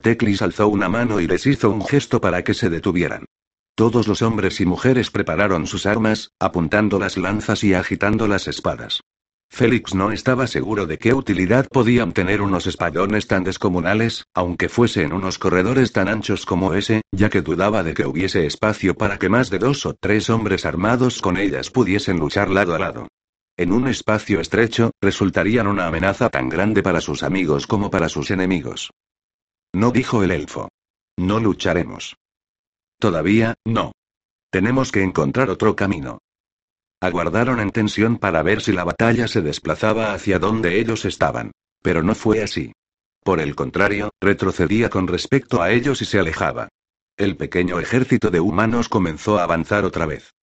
Teclis alzó una mano y les hizo un gesto para que se detuvieran. Todos los hombres y mujeres prepararon sus armas, apuntando las lanzas y agitando las espadas. Félix no estaba seguro de qué utilidad podían tener unos espadones tan descomunales, aunque fuese en unos corredores tan anchos como ese, ya que dudaba de que hubiese espacio para que más de dos o tres hombres armados con ellas pudiesen luchar lado a lado. En un espacio estrecho, resultarían una amenaza tan grande para sus amigos como para sus enemigos. No dijo el elfo. No lucharemos. Todavía, no. Tenemos que encontrar otro camino. Aguardaron en tensión para ver si la batalla se desplazaba hacia donde ellos estaban. Pero no fue así. Por el contrario, retrocedía con respecto a ellos y se alejaba. El pequeño ejército de humanos comenzó a avanzar otra vez.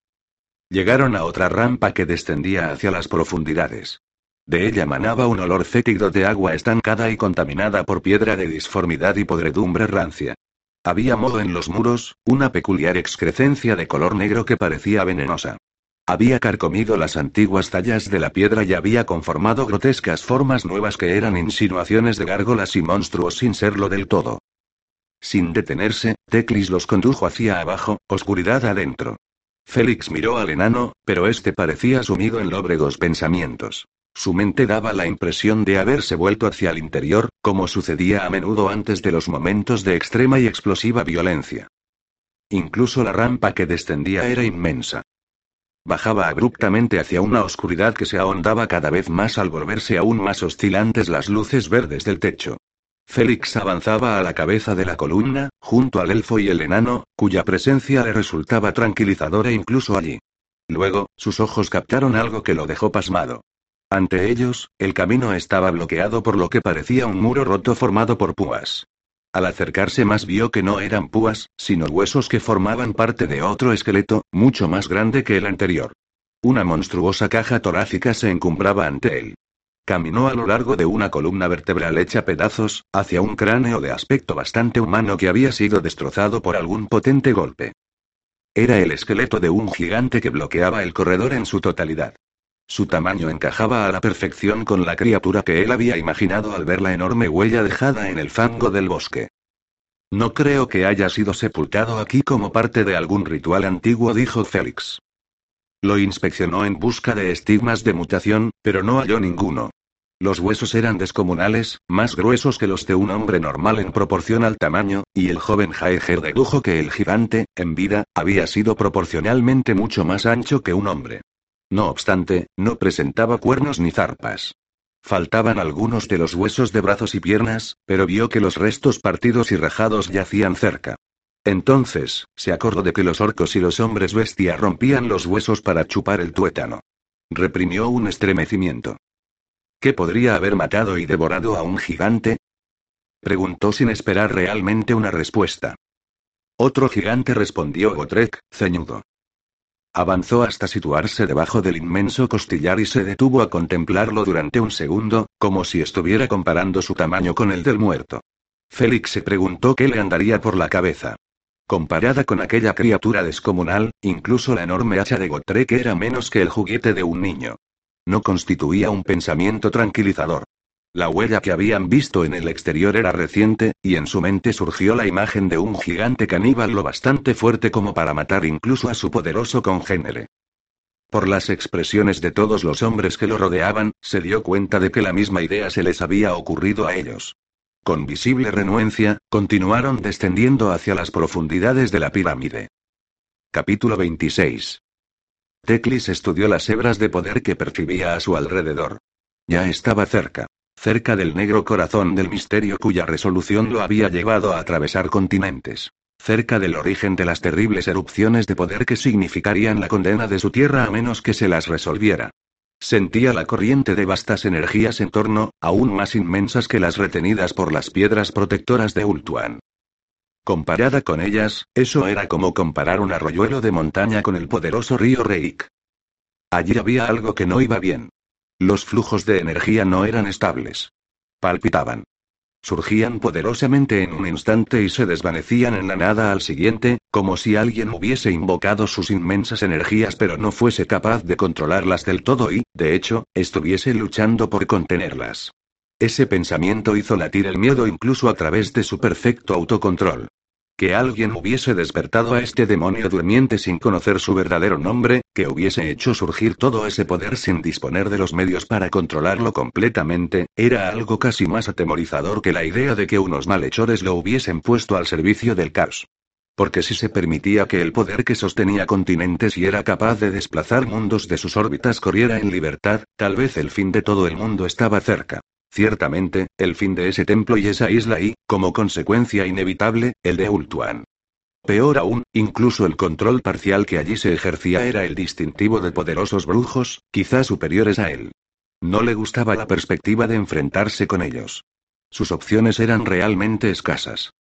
Llegaron a otra rampa que descendía hacia las profundidades. De ella manaba un olor fétido de agua estancada y contaminada por piedra de disformidad y podredumbre rancia. Había modo en los muros, una peculiar excrescencia de color negro que parecía venenosa. Había carcomido las antiguas tallas de la piedra y había conformado grotescas formas nuevas que eran insinuaciones de gárgolas y monstruos sin serlo del todo. Sin detenerse, Teclis los condujo hacia abajo, oscuridad adentro. Félix miró al enano, pero este parecía sumido en lóbregos pensamientos. Su mente daba la impresión de haberse vuelto hacia el interior, como sucedía a menudo antes de los momentos de extrema y explosiva violencia. Incluso la rampa que descendía era inmensa. Bajaba abruptamente hacia una oscuridad que se ahondaba cada vez más al volverse aún más oscilantes las luces verdes del techo. Félix avanzaba a la cabeza de la columna, junto al elfo y el enano, cuya presencia le resultaba tranquilizadora incluso allí. Luego, sus ojos captaron algo que lo dejó pasmado. Ante ellos, el camino estaba bloqueado por lo que parecía un muro roto formado por púas. Al acercarse más vio que no eran púas, sino huesos que formaban parte de otro esqueleto, mucho más grande que el anterior. Una monstruosa caja torácica se encumbraba ante él. Caminó a lo largo de una columna vertebral hecha pedazos, hacia un cráneo de aspecto bastante humano que había sido destrozado por algún potente golpe. Era el esqueleto de un gigante que bloqueaba el corredor en su totalidad. Su tamaño encajaba a la perfección con la criatura que él había imaginado al ver la enorme huella dejada en el fango del bosque. No creo que haya sido sepultado aquí como parte de algún ritual antiguo, dijo Félix. Lo inspeccionó en busca de estigmas de mutación, pero no halló ninguno. Los huesos eran descomunales, más gruesos que los de un hombre normal en proporción al tamaño, y el joven Jaeger dedujo que el gigante, en vida, había sido proporcionalmente mucho más ancho que un hombre. No obstante, no presentaba cuernos ni zarpas. Faltaban algunos de los huesos de brazos y piernas, pero vio que los restos partidos y rajados yacían cerca. Entonces, se acordó de que los orcos y los hombres bestia rompían los huesos para chupar el tuétano. Reprimió un estremecimiento. ¿Qué podría haber matado y devorado a un gigante? Preguntó sin esperar realmente una respuesta. Otro gigante respondió Gotrek, ceñudo. Avanzó hasta situarse debajo del inmenso costillar y se detuvo a contemplarlo durante un segundo, como si estuviera comparando su tamaño con el del muerto. Félix se preguntó qué le andaría por la cabeza. Comparada con aquella criatura descomunal, incluso la enorme hacha de Gotrek era menos que el juguete de un niño. No constituía un pensamiento tranquilizador. La huella que habían visto en el exterior era reciente, y en su mente surgió la imagen de un gigante caníbal lo bastante fuerte como para matar incluso a su poderoso congénere. Por las expresiones de todos los hombres que lo rodeaban, se dio cuenta de que la misma idea se les había ocurrido a ellos. Con visible renuencia, continuaron descendiendo hacia las profundidades de la pirámide. Capítulo 26. Teclis estudió las hebras de poder que percibía a su alrededor. Ya estaba cerca cerca del negro corazón del misterio cuya resolución lo había llevado a atravesar continentes, cerca del origen de las terribles erupciones de poder que significarían la condena de su tierra a menos que se las resolviera. Sentía la corriente de vastas energías en torno, aún más inmensas que las retenidas por las piedras protectoras de Ultuan. Comparada con ellas, eso era como comparar un arroyuelo de montaña con el poderoso río Reik. Allí había algo que no iba bien. Los flujos de energía no eran estables. Palpitaban. Surgían poderosamente en un instante y se desvanecían en la nada al siguiente, como si alguien hubiese invocado sus inmensas energías pero no fuese capaz de controlarlas del todo y, de hecho, estuviese luchando por contenerlas. Ese pensamiento hizo latir el miedo incluso a través de su perfecto autocontrol. Que alguien hubiese despertado a este demonio durmiente sin conocer su verdadero nombre, que hubiese hecho surgir todo ese poder sin disponer de los medios para controlarlo completamente, era algo casi más atemorizador que la idea de que unos malhechores lo hubiesen puesto al servicio del caos. Porque si se permitía que el poder que sostenía continentes y era capaz de desplazar mundos de sus órbitas corriera en libertad, tal vez el fin de todo el mundo estaba cerca. Ciertamente, el fin de ese templo y esa isla y, como consecuencia inevitable, el de Ultuan. Peor aún, incluso el control parcial que allí se ejercía era el distintivo de poderosos brujos, quizás superiores a él. No le gustaba la perspectiva de enfrentarse con ellos. Sus opciones eran realmente escasas.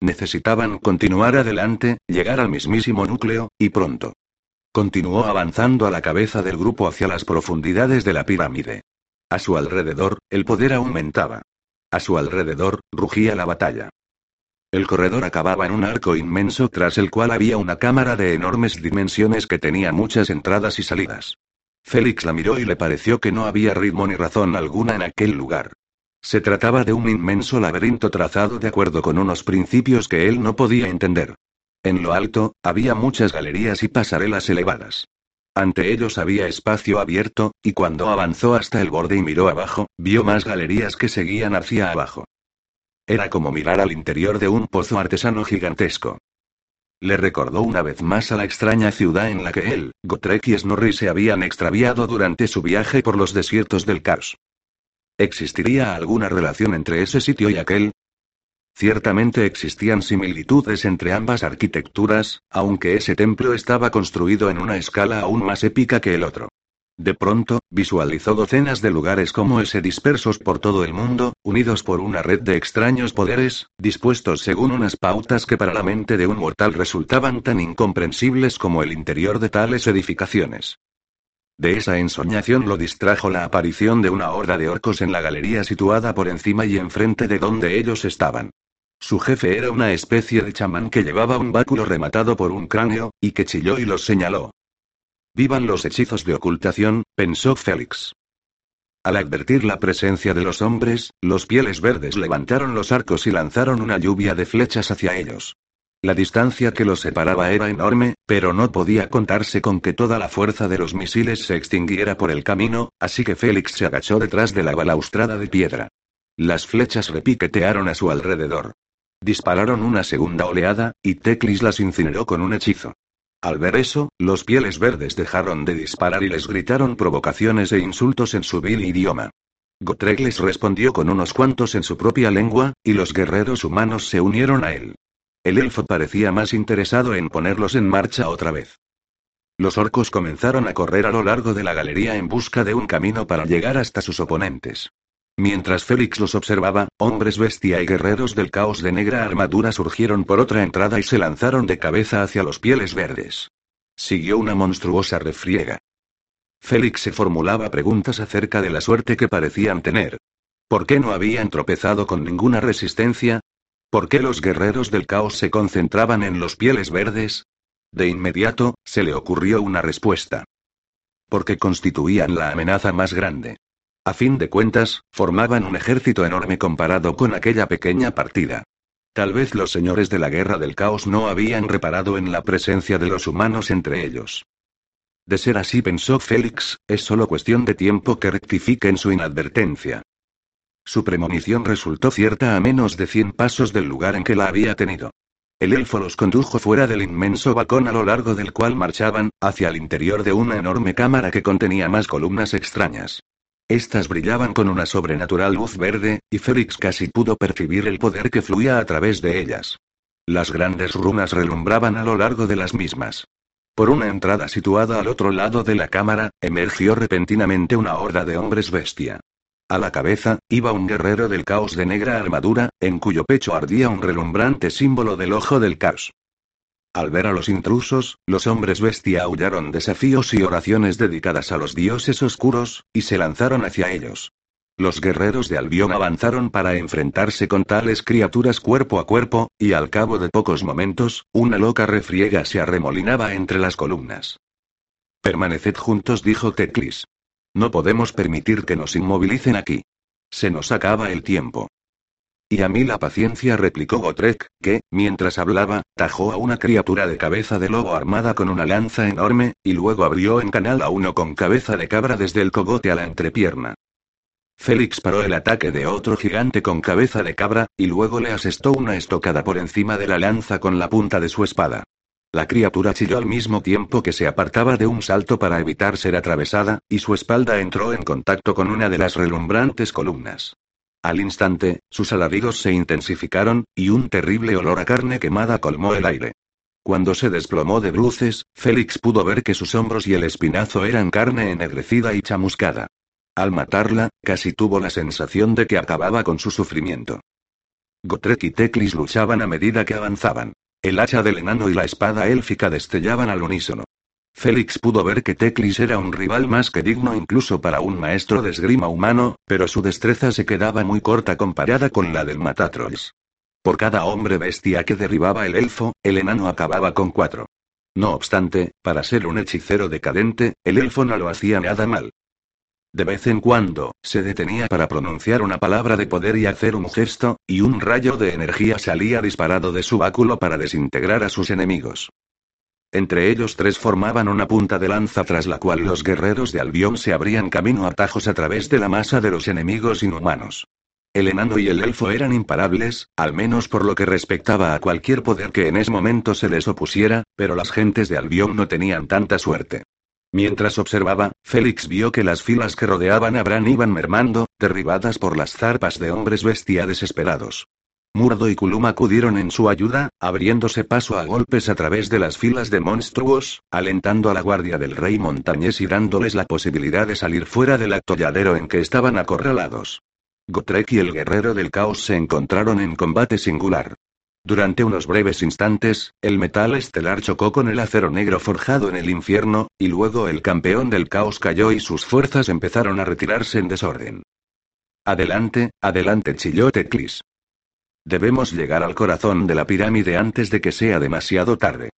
Necesitaban continuar adelante, llegar al mismísimo núcleo, y pronto. Continuó avanzando a la cabeza del grupo hacia las profundidades de la pirámide. A su alrededor, el poder aumentaba. A su alrededor, rugía la batalla. El corredor acababa en un arco inmenso tras el cual había una cámara de enormes dimensiones que tenía muchas entradas y salidas. Félix la miró y le pareció que no había ritmo ni razón alguna en aquel lugar. Se trataba de un inmenso laberinto trazado de acuerdo con unos principios que él no podía entender. En lo alto, había muchas galerías y pasarelas elevadas. Ante ellos había espacio abierto, y cuando avanzó hasta el borde y miró abajo, vio más galerías que seguían hacia abajo. Era como mirar al interior de un pozo artesano gigantesco. Le recordó una vez más a la extraña ciudad en la que él, Gotrek y Snorri se habían extraviado durante su viaje por los desiertos del caos. ¿Existiría alguna relación entre ese sitio y aquel? Ciertamente existían similitudes entre ambas arquitecturas, aunque ese templo estaba construido en una escala aún más épica que el otro. De pronto, visualizó docenas de lugares como ese dispersos por todo el mundo, unidos por una red de extraños poderes, dispuestos según unas pautas que para la mente de un mortal resultaban tan incomprensibles como el interior de tales edificaciones. De esa ensoñación lo distrajo la aparición de una horda de orcos en la galería situada por encima y enfrente de donde ellos estaban. Su jefe era una especie de chamán que llevaba un báculo rematado por un cráneo, y que chilló y los señaló. Vivan los hechizos de ocultación, pensó Félix. Al advertir la presencia de los hombres, los pieles verdes levantaron los arcos y lanzaron una lluvia de flechas hacia ellos. La distancia que los separaba era enorme, pero no podía contarse con que toda la fuerza de los misiles se extinguiera por el camino, así que Félix se agachó detrás de la balaustrada de piedra. Las flechas repiquetearon a su alrededor. Dispararon una segunda oleada, y Teclis las incineró con un hechizo. Al ver eso, los pieles verdes dejaron de disparar y les gritaron provocaciones e insultos en su vil idioma. Gotrek les respondió con unos cuantos en su propia lengua, y los guerreros humanos se unieron a él. El elfo parecía más interesado en ponerlos en marcha otra vez. Los orcos comenzaron a correr a lo largo de la galería en busca de un camino para llegar hasta sus oponentes. Mientras Félix los observaba, hombres bestia y guerreros del caos de negra armadura surgieron por otra entrada y se lanzaron de cabeza hacia los pieles verdes. Siguió una monstruosa refriega. Félix se formulaba preguntas acerca de la suerte que parecían tener. ¿Por qué no habían tropezado con ninguna resistencia? ¿Por qué los guerreros del caos se concentraban en los pieles verdes? De inmediato, se le ocurrió una respuesta. Porque constituían la amenaza más grande. A fin de cuentas, formaban un ejército enorme comparado con aquella pequeña partida. Tal vez los señores de la guerra del caos no habían reparado en la presencia de los humanos entre ellos. De ser así, pensó Félix, es solo cuestión de tiempo que rectifiquen su inadvertencia. Su premonición resultó cierta a menos de cien pasos del lugar en que la había tenido. El elfo los condujo fuera del inmenso balcón a lo largo del cual marchaban, hacia el interior de una enorme cámara que contenía más columnas extrañas. Estas brillaban con una sobrenatural luz verde, y Félix casi pudo percibir el poder que fluía a través de ellas. Las grandes runas relumbraban a lo largo de las mismas. Por una entrada situada al otro lado de la cámara, emergió repentinamente una horda de hombres bestia. A la cabeza, iba un guerrero del caos de negra armadura, en cuyo pecho ardía un relumbrante símbolo del ojo del caos. Al ver a los intrusos, los hombres bestia aullaron desafíos y oraciones dedicadas a los dioses oscuros, y se lanzaron hacia ellos. Los guerreros de Albión avanzaron para enfrentarse con tales criaturas cuerpo a cuerpo, y al cabo de pocos momentos, una loca refriega se arremolinaba entre las columnas. Permaneced juntos, dijo Teclis. No podemos permitir que nos inmovilicen aquí. Se nos acaba el tiempo. Y a mí la paciencia, replicó Gotrek, que, mientras hablaba, tajó a una criatura de cabeza de lobo armada con una lanza enorme, y luego abrió en canal a uno con cabeza de cabra desde el cogote a la entrepierna. Félix paró el ataque de otro gigante con cabeza de cabra, y luego le asestó una estocada por encima de la lanza con la punta de su espada. La criatura chilló al mismo tiempo que se apartaba de un salto para evitar ser atravesada, y su espalda entró en contacto con una de las relumbrantes columnas. Al instante, sus alaridos se intensificaron, y un terrible olor a carne quemada colmó el aire. Cuando se desplomó de bruces, Félix pudo ver que sus hombros y el espinazo eran carne ennegrecida y chamuscada. Al matarla, casi tuvo la sensación de que acababa con su sufrimiento. Gotrek y Teclis luchaban a medida que avanzaban. El hacha del enano y la espada élfica destellaban al unísono. Félix pudo ver que Teclis era un rival más que digno incluso para un maestro de esgrima humano, pero su destreza se quedaba muy corta comparada con la del Matatrolls. Por cada hombre bestia que derribaba el elfo, el enano acababa con cuatro. No obstante, para ser un hechicero decadente, el elfo no lo hacía nada mal. De vez en cuando, se detenía para pronunciar una palabra de poder y hacer un gesto, y un rayo de energía salía disparado de su báculo para desintegrar a sus enemigos. Entre ellos tres formaban una punta de lanza tras la cual los guerreros de Albión se abrían camino a tajos a través de la masa de los enemigos inhumanos. El enano y el elfo eran imparables, al menos por lo que respectaba a cualquier poder que en ese momento se les opusiera, pero las gentes de Albión no tenían tanta suerte. Mientras observaba, Félix vio que las filas que rodeaban a Bran iban mermando, derribadas por las zarpas de hombres bestia desesperados. Murdo y Kulum acudieron en su ayuda, abriéndose paso a golpes a través de las filas de monstruos, alentando a la guardia del rey montañés y dándoles la posibilidad de salir fuera del atolladero en que estaban acorralados. Gotrek y el guerrero del caos se encontraron en combate singular. Durante unos breves instantes, el metal estelar chocó con el acero negro forjado en el infierno, y luego el campeón del caos cayó y sus fuerzas empezaron a retirarse en desorden. Adelante, adelante, chilló Teclis. Debemos llegar al corazón de la pirámide antes de que sea demasiado tarde.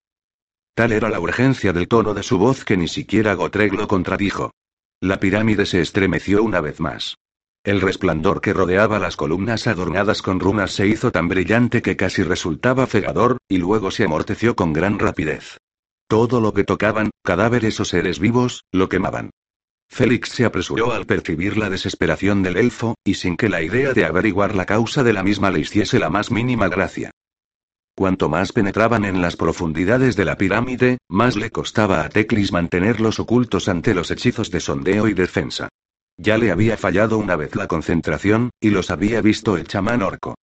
Tal era la urgencia del tono de su voz que ni siquiera Gotreg lo contradijo. La pirámide se estremeció una vez más. El resplandor que rodeaba las columnas adornadas con runas se hizo tan brillante que casi resultaba cegador, y luego se amorteció con gran rapidez. Todo lo que tocaban, cadáveres o seres vivos, lo quemaban. Félix se apresuró al percibir la desesperación del elfo, y sin que la idea de averiguar la causa de la misma le hiciese la más mínima gracia. Cuanto más penetraban en las profundidades de la pirámide, más le costaba a Teclis mantenerlos ocultos ante los hechizos de sondeo y defensa. Ya le había fallado una vez la concentración, y los había visto el chamán orco.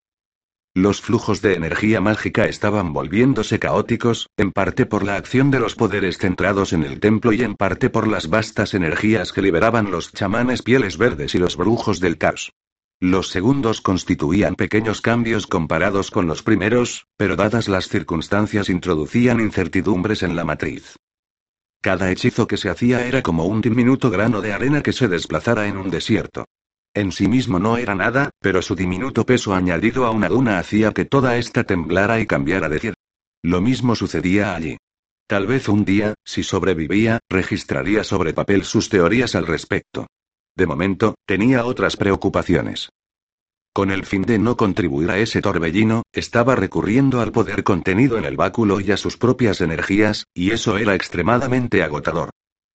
Los flujos de energía mágica estaban volviéndose caóticos, en parte por la acción de los poderes centrados en el templo y en parte por las vastas energías que liberaban los chamanes pieles verdes y los brujos del caos. Los segundos constituían pequeños cambios comparados con los primeros, pero dadas las circunstancias introducían incertidumbres en la matriz. Cada hechizo que se hacía era como un diminuto grano de arena que se desplazara en un desierto. En sí mismo no era nada, pero su diminuto peso añadido a una duna hacía que toda esta temblara y cambiara de cielo. Lo mismo sucedía allí. Tal vez un día, si sobrevivía, registraría sobre papel sus teorías al respecto. De momento, tenía otras preocupaciones. Con el fin de no contribuir a ese torbellino, estaba recurriendo al poder contenido en el báculo y a sus propias energías, y eso era extremadamente agotador.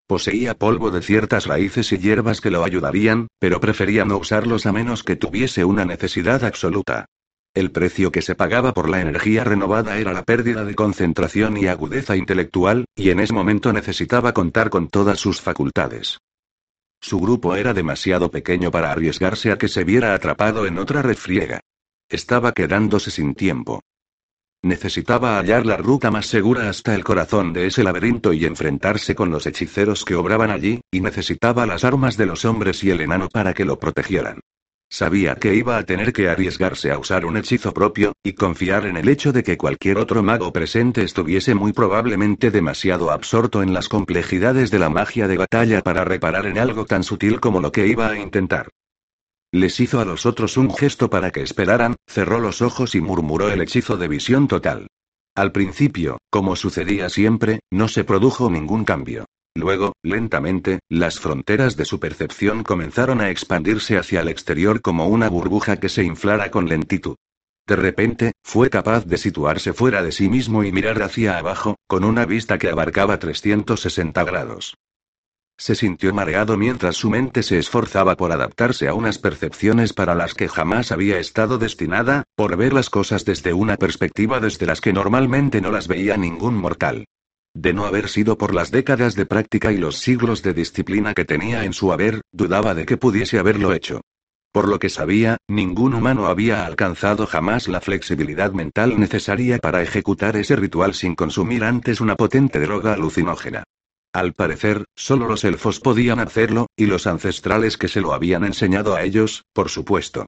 Poseía polvo de ciertas raíces y hierbas que lo ayudarían, pero prefería no usarlos a menos que tuviese una necesidad absoluta. El precio que se pagaba por la energía renovada era la pérdida de concentración y agudeza intelectual, y en ese momento necesitaba contar con todas sus facultades. Su grupo era demasiado pequeño para arriesgarse a que se viera atrapado en otra refriega. Estaba quedándose sin tiempo. Necesitaba hallar la ruta más segura hasta el corazón de ese laberinto y enfrentarse con los hechiceros que obraban allí, y necesitaba las armas de los hombres y el enano para que lo protegieran. Sabía que iba a tener que arriesgarse a usar un hechizo propio, y confiar en el hecho de que cualquier otro mago presente estuviese muy probablemente demasiado absorto en las complejidades de la magia de batalla para reparar en algo tan sutil como lo que iba a intentar. Les hizo a los otros un gesto para que esperaran, cerró los ojos y murmuró el hechizo de visión total. Al principio, como sucedía siempre, no se produjo ningún cambio. Luego, lentamente, las fronteras de su percepción comenzaron a expandirse hacia el exterior como una burbuja que se inflara con lentitud. De repente, fue capaz de situarse fuera de sí mismo y mirar hacia abajo, con una vista que abarcaba 360 grados. Se sintió mareado mientras su mente se esforzaba por adaptarse a unas percepciones para las que jamás había estado destinada, por ver las cosas desde una perspectiva desde las que normalmente no las veía ningún mortal. De no haber sido por las décadas de práctica y los siglos de disciplina que tenía en su haber, dudaba de que pudiese haberlo hecho. Por lo que sabía, ningún humano había alcanzado jamás la flexibilidad mental necesaria para ejecutar ese ritual sin consumir antes una potente droga alucinógena. Al parecer, solo los elfos podían hacerlo, y los ancestrales que se lo habían enseñado a ellos, por supuesto.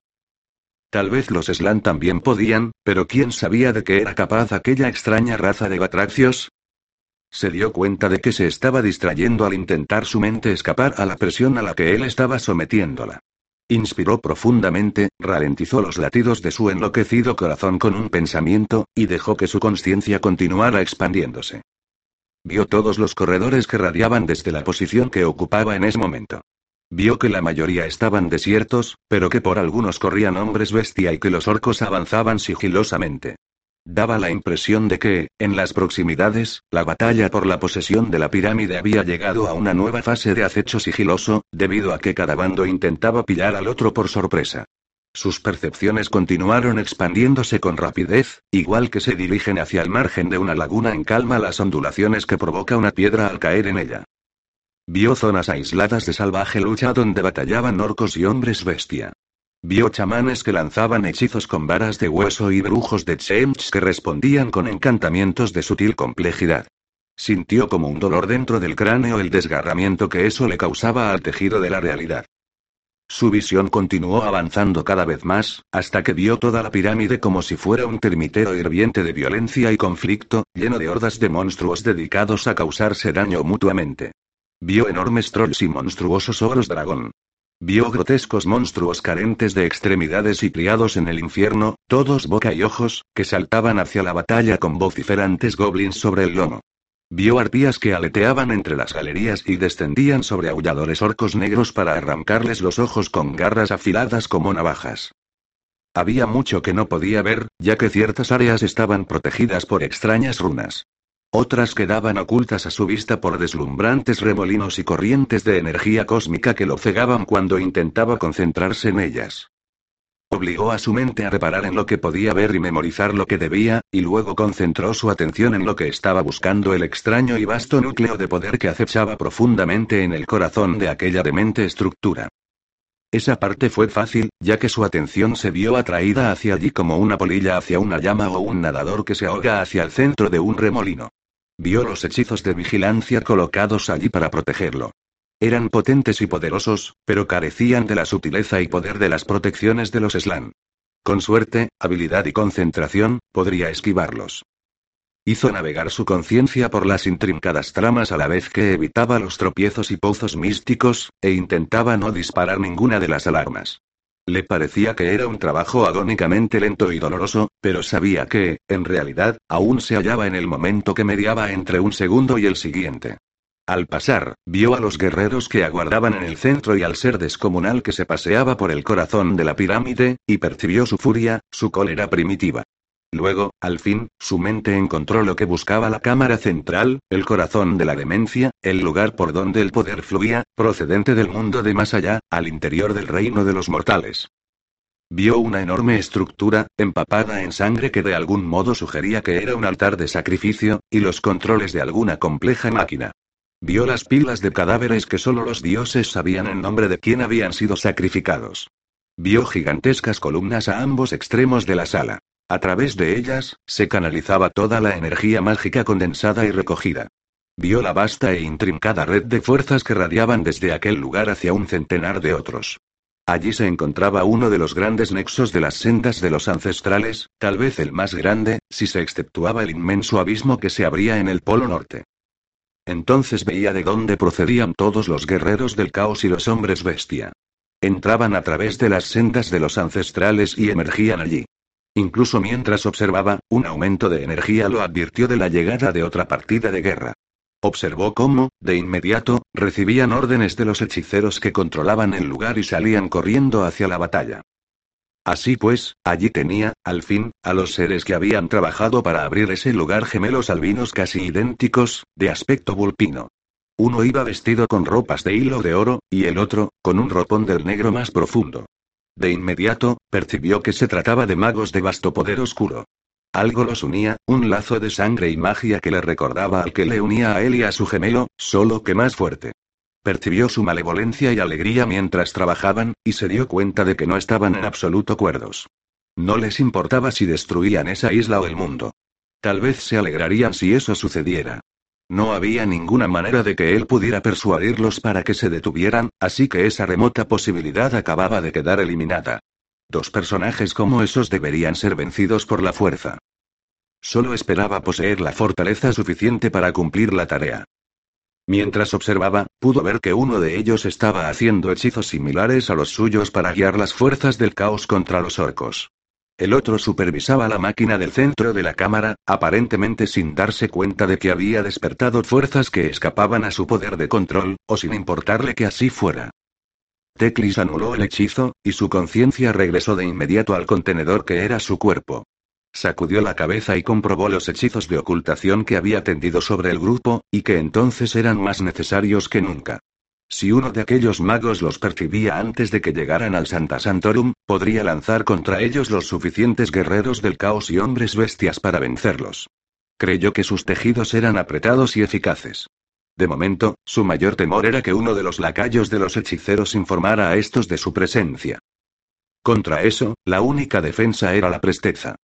Tal vez los Slan también podían, pero ¿quién sabía de qué era capaz aquella extraña raza de batracios? Se dio cuenta de que se estaba distrayendo al intentar su mente escapar a la presión a la que él estaba sometiéndola. Inspiró profundamente, ralentizó los latidos de su enloquecido corazón con un pensamiento, y dejó que su conciencia continuara expandiéndose. Vio todos los corredores que radiaban desde la posición que ocupaba en ese momento. Vio que la mayoría estaban desiertos, pero que por algunos corrían hombres bestia y que los orcos avanzaban sigilosamente. Daba la impresión de que, en las proximidades, la batalla por la posesión de la pirámide había llegado a una nueva fase de acecho sigiloso, debido a que cada bando intentaba pillar al otro por sorpresa. Sus percepciones continuaron expandiéndose con rapidez, igual que se dirigen hacia el margen de una laguna en calma las ondulaciones que provoca una piedra al caer en ella. Vio zonas aisladas de salvaje lucha donde batallaban orcos y hombres bestia. Vio chamanes que lanzaban hechizos con varas de hueso y brujos de Tsemch que respondían con encantamientos de sutil complejidad. Sintió como un dolor dentro del cráneo el desgarramiento que eso le causaba al tejido de la realidad. Su visión continuó avanzando cada vez más, hasta que vio toda la pirámide como si fuera un termitero hirviente de violencia y conflicto, lleno de hordas de monstruos dedicados a causarse daño mutuamente. Vio enormes trolls y monstruosos ogros dragón. Vio grotescos monstruos carentes de extremidades y criados en el infierno, todos boca y ojos, que saltaban hacia la batalla con vociferantes goblins sobre el lomo. Vio arpías que aleteaban entre las galerías y descendían sobre aulladores orcos negros para arrancarles los ojos con garras afiladas como navajas. Había mucho que no podía ver, ya que ciertas áreas estaban protegidas por extrañas runas. Otras quedaban ocultas a su vista por deslumbrantes remolinos y corrientes de energía cósmica que lo cegaban cuando intentaba concentrarse en ellas. Obligó a su mente a reparar en lo que podía ver y memorizar lo que debía, y luego concentró su atención en lo que estaba buscando el extraño y vasto núcleo de poder que acechaba profundamente en el corazón de aquella demente estructura. Esa parte fue fácil, ya que su atención se vio atraída hacia allí como una polilla hacia una llama o un nadador que se ahoga hacia el centro de un remolino. Vio los hechizos de vigilancia colocados allí para protegerlo. Eran potentes y poderosos, pero carecían de la sutileza y poder de las protecciones de los Slan. Con suerte, habilidad y concentración, podría esquivarlos. Hizo navegar su conciencia por las intrincadas tramas a la vez que evitaba los tropiezos y pozos místicos, e intentaba no disparar ninguna de las alarmas. Le parecía que era un trabajo agónicamente lento y doloroso, pero sabía que, en realidad, aún se hallaba en el momento que mediaba entre un segundo y el siguiente. Al pasar, vio a los guerreros que aguardaban en el centro y al ser descomunal que se paseaba por el corazón de la pirámide, y percibió su furia, su cólera primitiva. Luego, al fin, su mente encontró lo que buscaba la cámara central, el corazón de la demencia, el lugar por donde el poder fluía, procedente del mundo de más allá, al interior del reino de los mortales. Vio una enorme estructura, empapada en sangre que de algún modo sugería que era un altar de sacrificio, y los controles de alguna compleja máquina. Vio las pilas de cadáveres que solo los dioses sabían en nombre de quién habían sido sacrificados. Vio gigantescas columnas a ambos extremos de la sala. A través de ellas, se canalizaba toda la energía mágica condensada y recogida. Vio la vasta e intrincada red de fuerzas que radiaban desde aquel lugar hacia un centenar de otros. Allí se encontraba uno de los grandes nexos de las sendas de los ancestrales, tal vez el más grande, si se exceptuaba el inmenso abismo que se abría en el Polo Norte. Entonces veía de dónde procedían todos los guerreros del caos y los hombres bestia. Entraban a través de las sendas de los ancestrales y emergían allí. Incluso mientras observaba, un aumento de energía lo advirtió de la llegada de otra partida de guerra. Observó cómo, de inmediato, recibían órdenes de los hechiceros que controlaban el lugar y salían corriendo hacia la batalla. Así pues, allí tenía, al fin, a los seres que habían trabajado para abrir ese lugar gemelos albinos casi idénticos, de aspecto vulpino. Uno iba vestido con ropas de hilo de oro, y el otro, con un ropón del negro más profundo. De inmediato, percibió que se trataba de magos de vasto poder oscuro. Algo los unía, un lazo de sangre y magia que le recordaba al que le unía a él y a su gemelo, solo que más fuerte. Percibió su malevolencia y alegría mientras trabajaban, y se dio cuenta de que no estaban en absoluto cuerdos. No les importaba si destruían esa isla o el mundo. Tal vez se alegrarían si eso sucediera. No había ninguna manera de que él pudiera persuadirlos para que se detuvieran, así que esa remota posibilidad acababa de quedar eliminada. Dos personajes como esos deberían ser vencidos por la fuerza. Solo esperaba poseer la fortaleza suficiente para cumplir la tarea. Mientras observaba, pudo ver que uno de ellos estaba haciendo hechizos similares a los suyos para guiar las fuerzas del caos contra los orcos. El otro supervisaba la máquina del centro de la cámara, aparentemente sin darse cuenta de que había despertado fuerzas que escapaban a su poder de control, o sin importarle que así fuera. Teclis anuló el hechizo, y su conciencia regresó de inmediato al contenedor que era su cuerpo. Sacudió la cabeza y comprobó los hechizos de ocultación que había tendido sobre el grupo, y que entonces eran más necesarios que nunca. Si uno de aquellos magos los percibía antes de que llegaran al Santa Santorum, podría lanzar contra ellos los suficientes guerreros del caos y hombres bestias para vencerlos. Creyó que sus tejidos eran apretados y eficaces. De momento, su mayor temor era que uno de los lacayos de los hechiceros informara a estos de su presencia. Contra eso, la única defensa era la presteza.